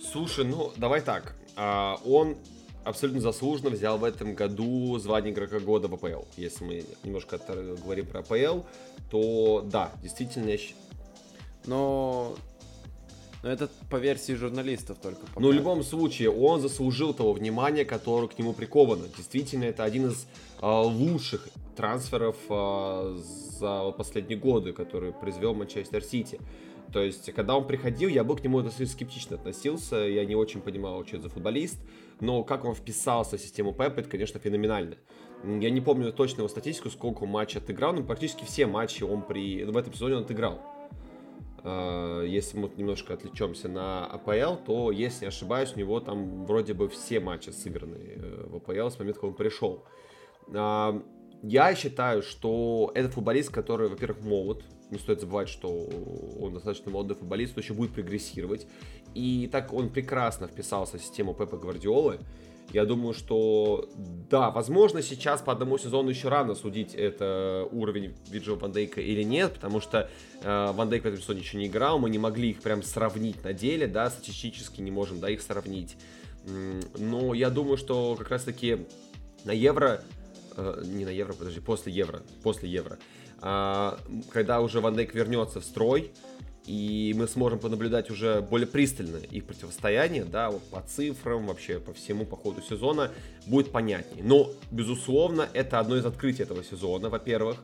S1: Слушай, ну давай так. А, он абсолютно заслуженно взял в этом году звание игрока года в АПЛ. Если мы немножко говорим про АПЛ, то да, действительно я
S3: Но но это по версии журналистов только. Пока.
S1: Ну, в любом случае, он заслужил того внимания, которое к нему приковано. Действительно, это один из э, лучших трансферов э, за последние годы, который произвел Манчестер Сити. То есть, когда он приходил, я был к нему достаточно скептично относился, я не очень понимал, что это за футболист, но как он вписался в систему Пепа, это, конечно, феноменально. Я не помню точно его статистику, сколько он матчей отыграл, но практически все матчи он при... в этом сезоне он отыграл. Э, если мы немножко отвлечемся на АПЛ, то, если не ошибаюсь, у него там вроде бы все матчи сыграны э, в АПЛ с момента, как он пришел. А, я считаю, что это футболист, который, во-первых, молод. Не стоит забывать, что он достаточно молодой футболист, он еще будет прогрессировать. И так он прекрасно вписался в систему Пепа Гвардиолы. Я думаю, что да, возможно, сейчас по одному сезону еще рано судить это уровень Виджо Ван Дейка или нет, потому что э, Ван в этом сезоне еще не играл, мы не могли их прям сравнить на деле, да, статистически не можем, да, их сравнить. Но я думаю, что как раз-таки на Евро, э, не на Евро, подожди, после Евро, после Евро, когда уже Ван Дейк вернется в строй, и мы сможем понаблюдать уже более пристально их противостояние, да, вот по цифрам, вообще по всему по ходу сезона, будет понятнее. Но, безусловно, это одно из открытий этого сезона, во-первых.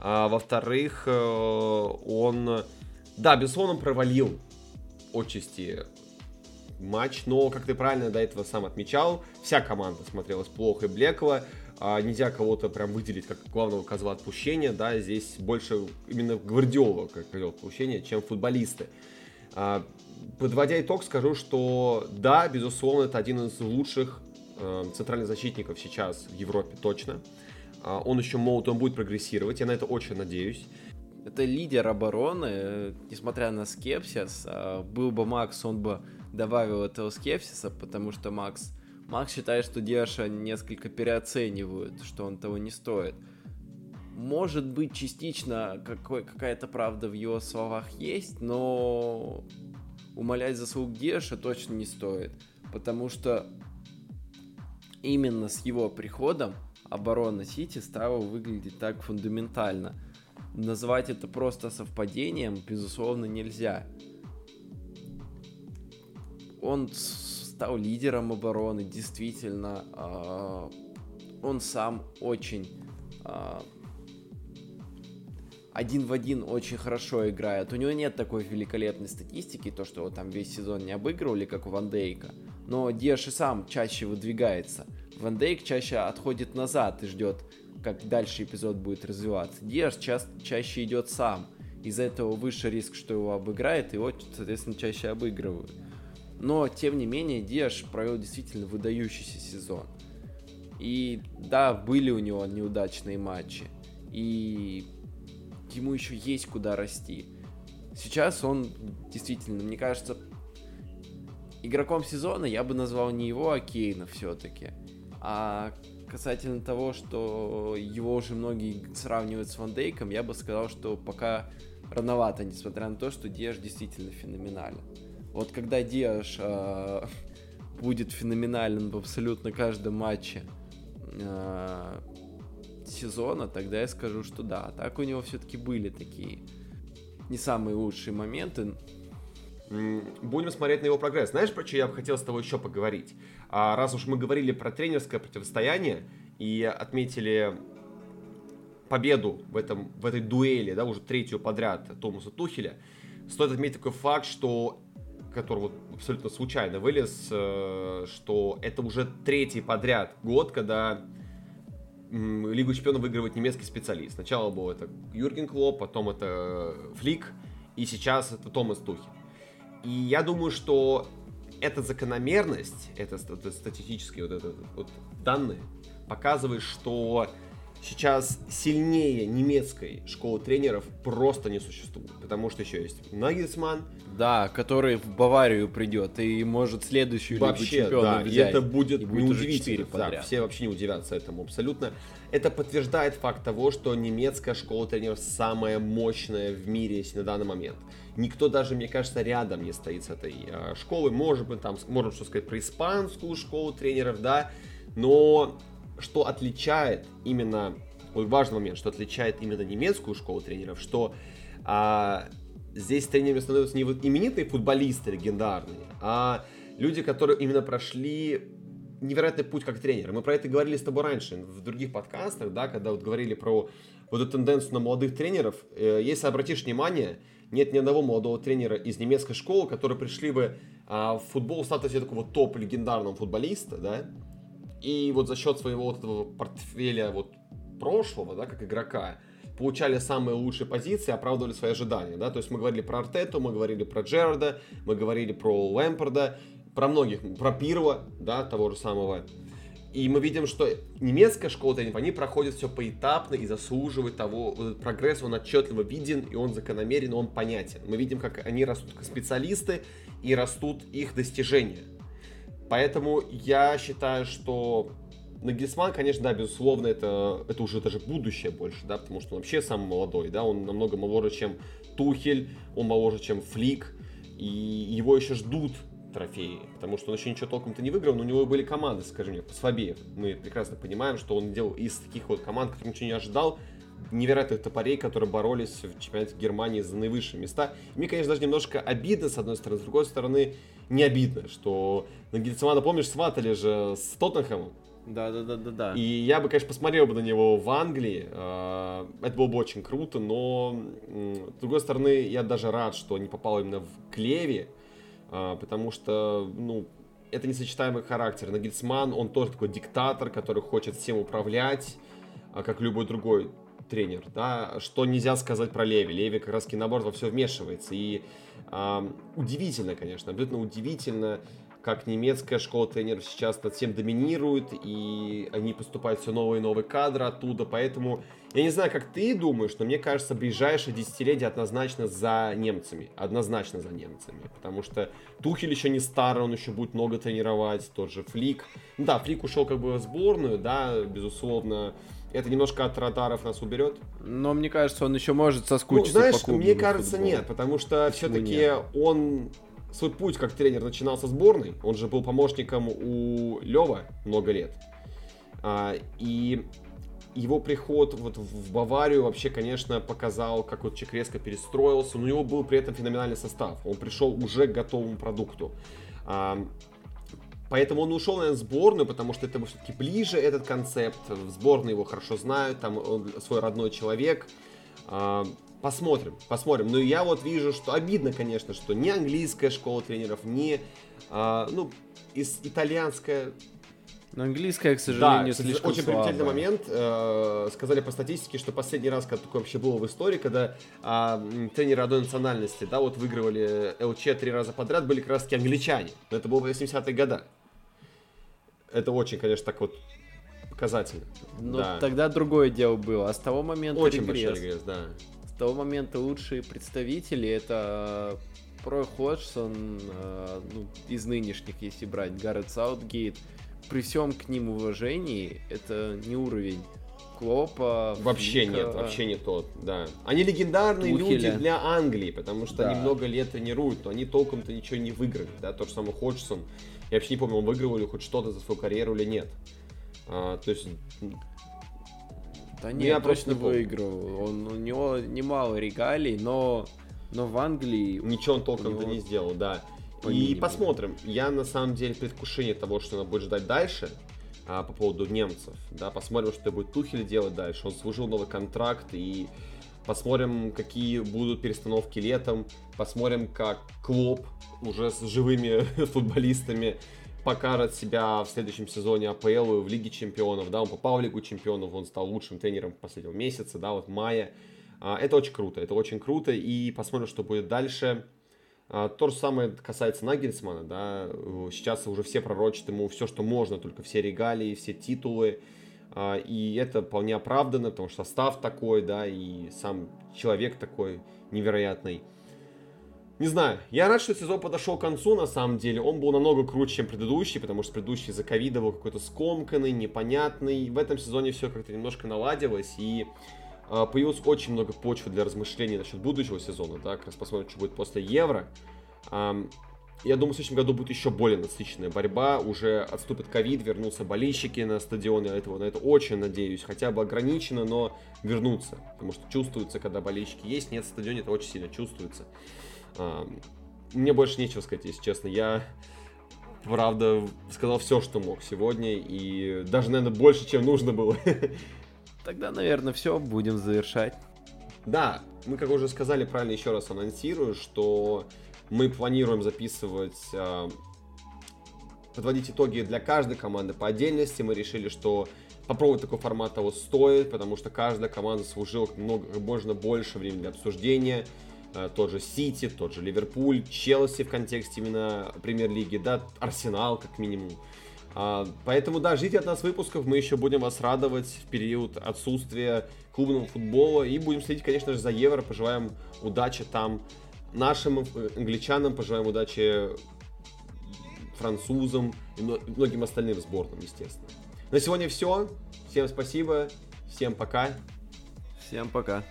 S1: А, во-вторых, э, он, да, безусловно, провалил отчасти матч, но, как ты правильно до этого сам отмечал, вся команда смотрелась плохо и блекло, а нельзя кого-то прям выделить как главного козла отпущения, да, здесь больше именно Гвардиола как козел отпущения, чем футболисты. А, подводя итог, скажу, что да, безусловно, это один из лучших э, центральных защитников сейчас в Европе, точно. А, он еще молод, он будет прогрессировать, я на это очень надеюсь.
S3: Это лидер обороны, несмотря на скепсис. А, был бы Макс, он бы добавил этого скепсиса, потому что Макс Макс считает, что Диаша несколько переоценивают, что он того не стоит. Может быть, частично какой, какая-то правда в его словах есть, но умолять заслуг Диаша точно не стоит, потому что именно с его приходом оборона Сити стала выглядеть так фундаментально. Назвать это просто совпадением, безусловно, нельзя. Он стал лидером обороны, действительно, э, он сам очень э, один в один очень хорошо играет. У него нет такой великолепной статистики, то, что его там весь сезон не обыгрывали, как у Ван Дейка. Но Диаш и сам чаще выдвигается. Ван Дейк чаще отходит назад и ждет, как дальше эпизод будет развиваться. Диаш ча чаще идет сам. Из-за этого выше риск, что его обыграет, и его, соответственно, чаще обыгрывают. Но, тем не менее, Диаш провел действительно выдающийся сезон. И да, были у него неудачные матчи. И ему еще есть куда расти. Сейчас он действительно, мне кажется, игроком сезона я бы назвал не его, а Кейна все-таки. А касательно того, что его уже многие сравнивают с Ван Дейком, я бы сказал, что пока рановато, несмотря на то, что Диаш действительно феноменален. Вот когда Диаш э, будет феноменален в абсолютно каждом матче э, сезона, тогда я скажу, что да. Так у него все-таки были такие не самые лучшие моменты.
S1: Будем смотреть на его прогресс. Знаешь, про что я бы хотел с тобой еще поговорить? А, раз уж мы говорили про тренерское противостояние и отметили победу в, этом, в этой дуэли, да, уже третью подряд Томаса Тухеля, стоит отметить такой факт, что который вот абсолютно случайно вылез, э, что это уже третий подряд год, когда Лигу чемпионов выигрывает немецкий специалист. Сначала был это Юрген Клоп, потом это Флик, и сейчас это Томас Тухель. И я думаю, что эта закономерность, это статистические вот, это, вот данные, показывает, что сейчас сильнее немецкой школы тренеров просто не существует. Потому что еще есть Нагельсман.
S3: Да, который в Баварию придет и может следующую
S1: вообще, Лигу да, взять. И это будет, и будет неудивительно. Да, все вообще не удивятся этому абсолютно. Это подтверждает факт того, что немецкая школа тренеров самая мощная в мире на данный момент. Никто даже, мне кажется, рядом не стоит с этой э, школой. Может быть, там, можем что сказать про испанскую школу тренеров, да, но что отличает именно, вот важный момент, что отличает именно немецкую школу тренеров, что а, здесь тренерами становятся не вот именитые футболисты легендарные, а люди, которые именно прошли невероятный путь как тренер. Мы про это говорили с тобой раньше, в других подкастах, да, когда вот говорили про вот эту тенденцию на молодых тренеров. Э, если обратишь внимание, нет ни одного молодого тренера из немецкой школы, которые пришли бы а, в футбол в статусе такого топ легендарного футболиста, да, и вот за счет своего вот этого портфеля вот прошлого, да, как игрока, получали самые лучшие позиции, оправдывали свои ожидания, да, то есть мы говорили про Артету, мы говорили про Джерарда, мы говорили про Лэмпорда, про многих, про Пирова, да, того же самого, и мы видим, что немецкая школа тренеров, они проходят все поэтапно и заслуживают того, вот прогресс, он отчетливо виден, и он закономерен, он понятен. Мы видим, как они растут как специалисты, и растут их достижения. Поэтому я считаю, что Нагельсман, конечно, да, безусловно, это, это уже даже будущее больше, да, потому что он вообще самый молодой, да, он намного моложе, чем Тухель, он моложе, чем Флик, и его еще ждут трофеи, потому что он еще ничего толком-то не выиграл, но у него были команды, скажем мне, послабее. Мы прекрасно понимаем, что он делал из таких вот команд, которых ничего не ожидал, невероятных топорей, которые боролись в чемпионате Германии за наивысшие места. И мне, конечно, даже немножко обидно, с одной стороны, с другой стороны, не обидно, что Нагельцмана, помнишь, сватали же с Тоттенхэмом,
S3: да, да, да, да, да.
S1: И я бы, конечно, посмотрел бы на него в Англии. А, это было бы очень круто, но с другой стороны, я даже рад, что не попал именно в Клеви, а, потому что, ну, это несочетаемый характер. Нагельсман, он тоже такой диктатор, который хочет всем управлять, а, как любой другой тренер, да, что нельзя сказать про Леви. Леви как раз наоборот во все вмешивается. И удивительно, конечно, абсолютно удивительно, как немецкая школа тренеров сейчас над всем доминирует, и они поступают все новые и новые кадры оттуда, поэтому я не знаю, как ты думаешь, но мне кажется, ближайшее десятилетие однозначно за немцами, однозначно за немцами, потому что Тухель еще не старый, он еще будет много тренировать, тот же Флик, ну да, Флик ушел как бы в сборную, да, безусловно, это немножко от радаров нас уберет.
S3: Но мне кажется, он еще может соскучиться.
S1: Ну, знаешь, по мне кажется, футбол. нет, потому что все-таки он свой путь как тренер начинал со сборной. Он же был помощником у Лева много лет. А, и его приход вот в Баварию вообще, конечно, показал, как вот Чек резко перестроился. Но у него был при этом феноменальный состав. Он пришел уже к готовому продукту. А, поэтому он ушел, наверное, в сборную, потому что это все-таки ближе, этот концепт. В сборной его хорошо знают, там он свой родной человек. А, Посмотрим, посмотрим. Но я вот вижу, что обидно, конечно, что не английская школа тренеров, не, а, ну, из итальянская
S3: но английская, к сожалению,
S1: да,
S3: слишком
S1: очень
S3: слабая.
S1: примечательный момент. Э, сказали по статистике, что последний раз, когда такое вообще было в истории, когда э, тренеры одной национальности, да, вот выигрывали ЛЧ три раза подряд, были как раз таки англичане. Но это было в 80-е годы. Это очень, конечно, так вот показательно.
S3: Ну, да. тогда другое дело было. А с того момента
S1: Очень регресс. большой регресс, да
S3: того момента лучшие представители это Про Ходжсон, э, ну, из нынешних, если брать, Гаррет Саутгейт. При всем к ним уважении, это не уровень Клопа.
S1: Вообще Флика, нет, вообще не тот, да. Они легендарные Тухеля. люди для Англии, потому что да. они много лет тренируют, но они толком-то ничего не выиграли, да, тот же самый Ходжсон. Я вообще не помню, он выигрывал ли хоть что-то за свою карьеру или нет. А, то есть
S3: да нет, я точно выиграл. Он, у него немало регалий, но, но в Англии...
S1: Ничего он толком-то него... не сделал, да. По и посмотрим. Я на самом деле предвкушение того, что надо будет ждать дальше а, по поводу немцев. Да, посмотрим, что будет Тухель делать дальше. Он служил новый контракт и посмотрим, какие будут перестановки летом. Посмотрим, как Клоп уже с живыми футболистами покажет себя в следующем сезоне АПЛ в Лиге Чемпионов, да, он попал в Лигу Чемпионов, он стал лучшим тренером последнего месяца, да, вот мая. А, это очень круто, это очень круто, и посмотрим, что будет дальше. А, то же самое касается Нагельсмана, да, сейчас уже все пророчат ему все, что можно, только все регалии, все титулы, и это вполне оправданно, потому что состав такой, да, и сам человек такой невероятный. Не знаю, я рад, что сезон подошел к концу, на самом деле. Он был намного круче, чем предыдущий, потому что предыдущий из-за ковида был какой-то скомканный, непонятный. В этом сезоне все как-то немножко наладилось, и э, появилось очень много почвы для размышлений насчет будущего сезона, да, как раз посмотрим, что будет после Евро. Э, я думаю, в следующем году будет еще более насыщенная борьба, уже отступит ковид, вернутся болельщики на стадионы, я этого, на это очень надеюсь, хотя бы ограничено, но вернутся, потому что чувствуется, когда болельщики есть, нет в стадионе, это очень сильно чувствуется. Мне больше нечего сказать, если честно. Я, правда, сказал все, что мог сегодня, и даже, наверное, больше, чем нужно было.
S3: Тогда, наверное, все, будем завершать.
S1: Да, мы, как уже сказали, правильно еще раз анонсирую, что мы планируем записывать, э, подводить итоги для каждой команды по отдельности. Мы решили, что попробовать такой формат того стоит, потому что каждая команда служила много, можно больше времени для обсуждения. Э, тот же Сити, тот же Ливерпуль, Челси в контексте именно премьер-лиги, да, Арсенал как минимум. А, поэтому, да, ждите от нас выпусков, мы еще будем вас радовать в период отсутствия клубного футбола и будем следить, конечно же, за Евро, пожелаем удачи там нашим англичанам, пожелаем удачи французам и многим остальным сборным, естественно. На сегодня все. Всем спасибо. Всем пока.
S3: Всем пока.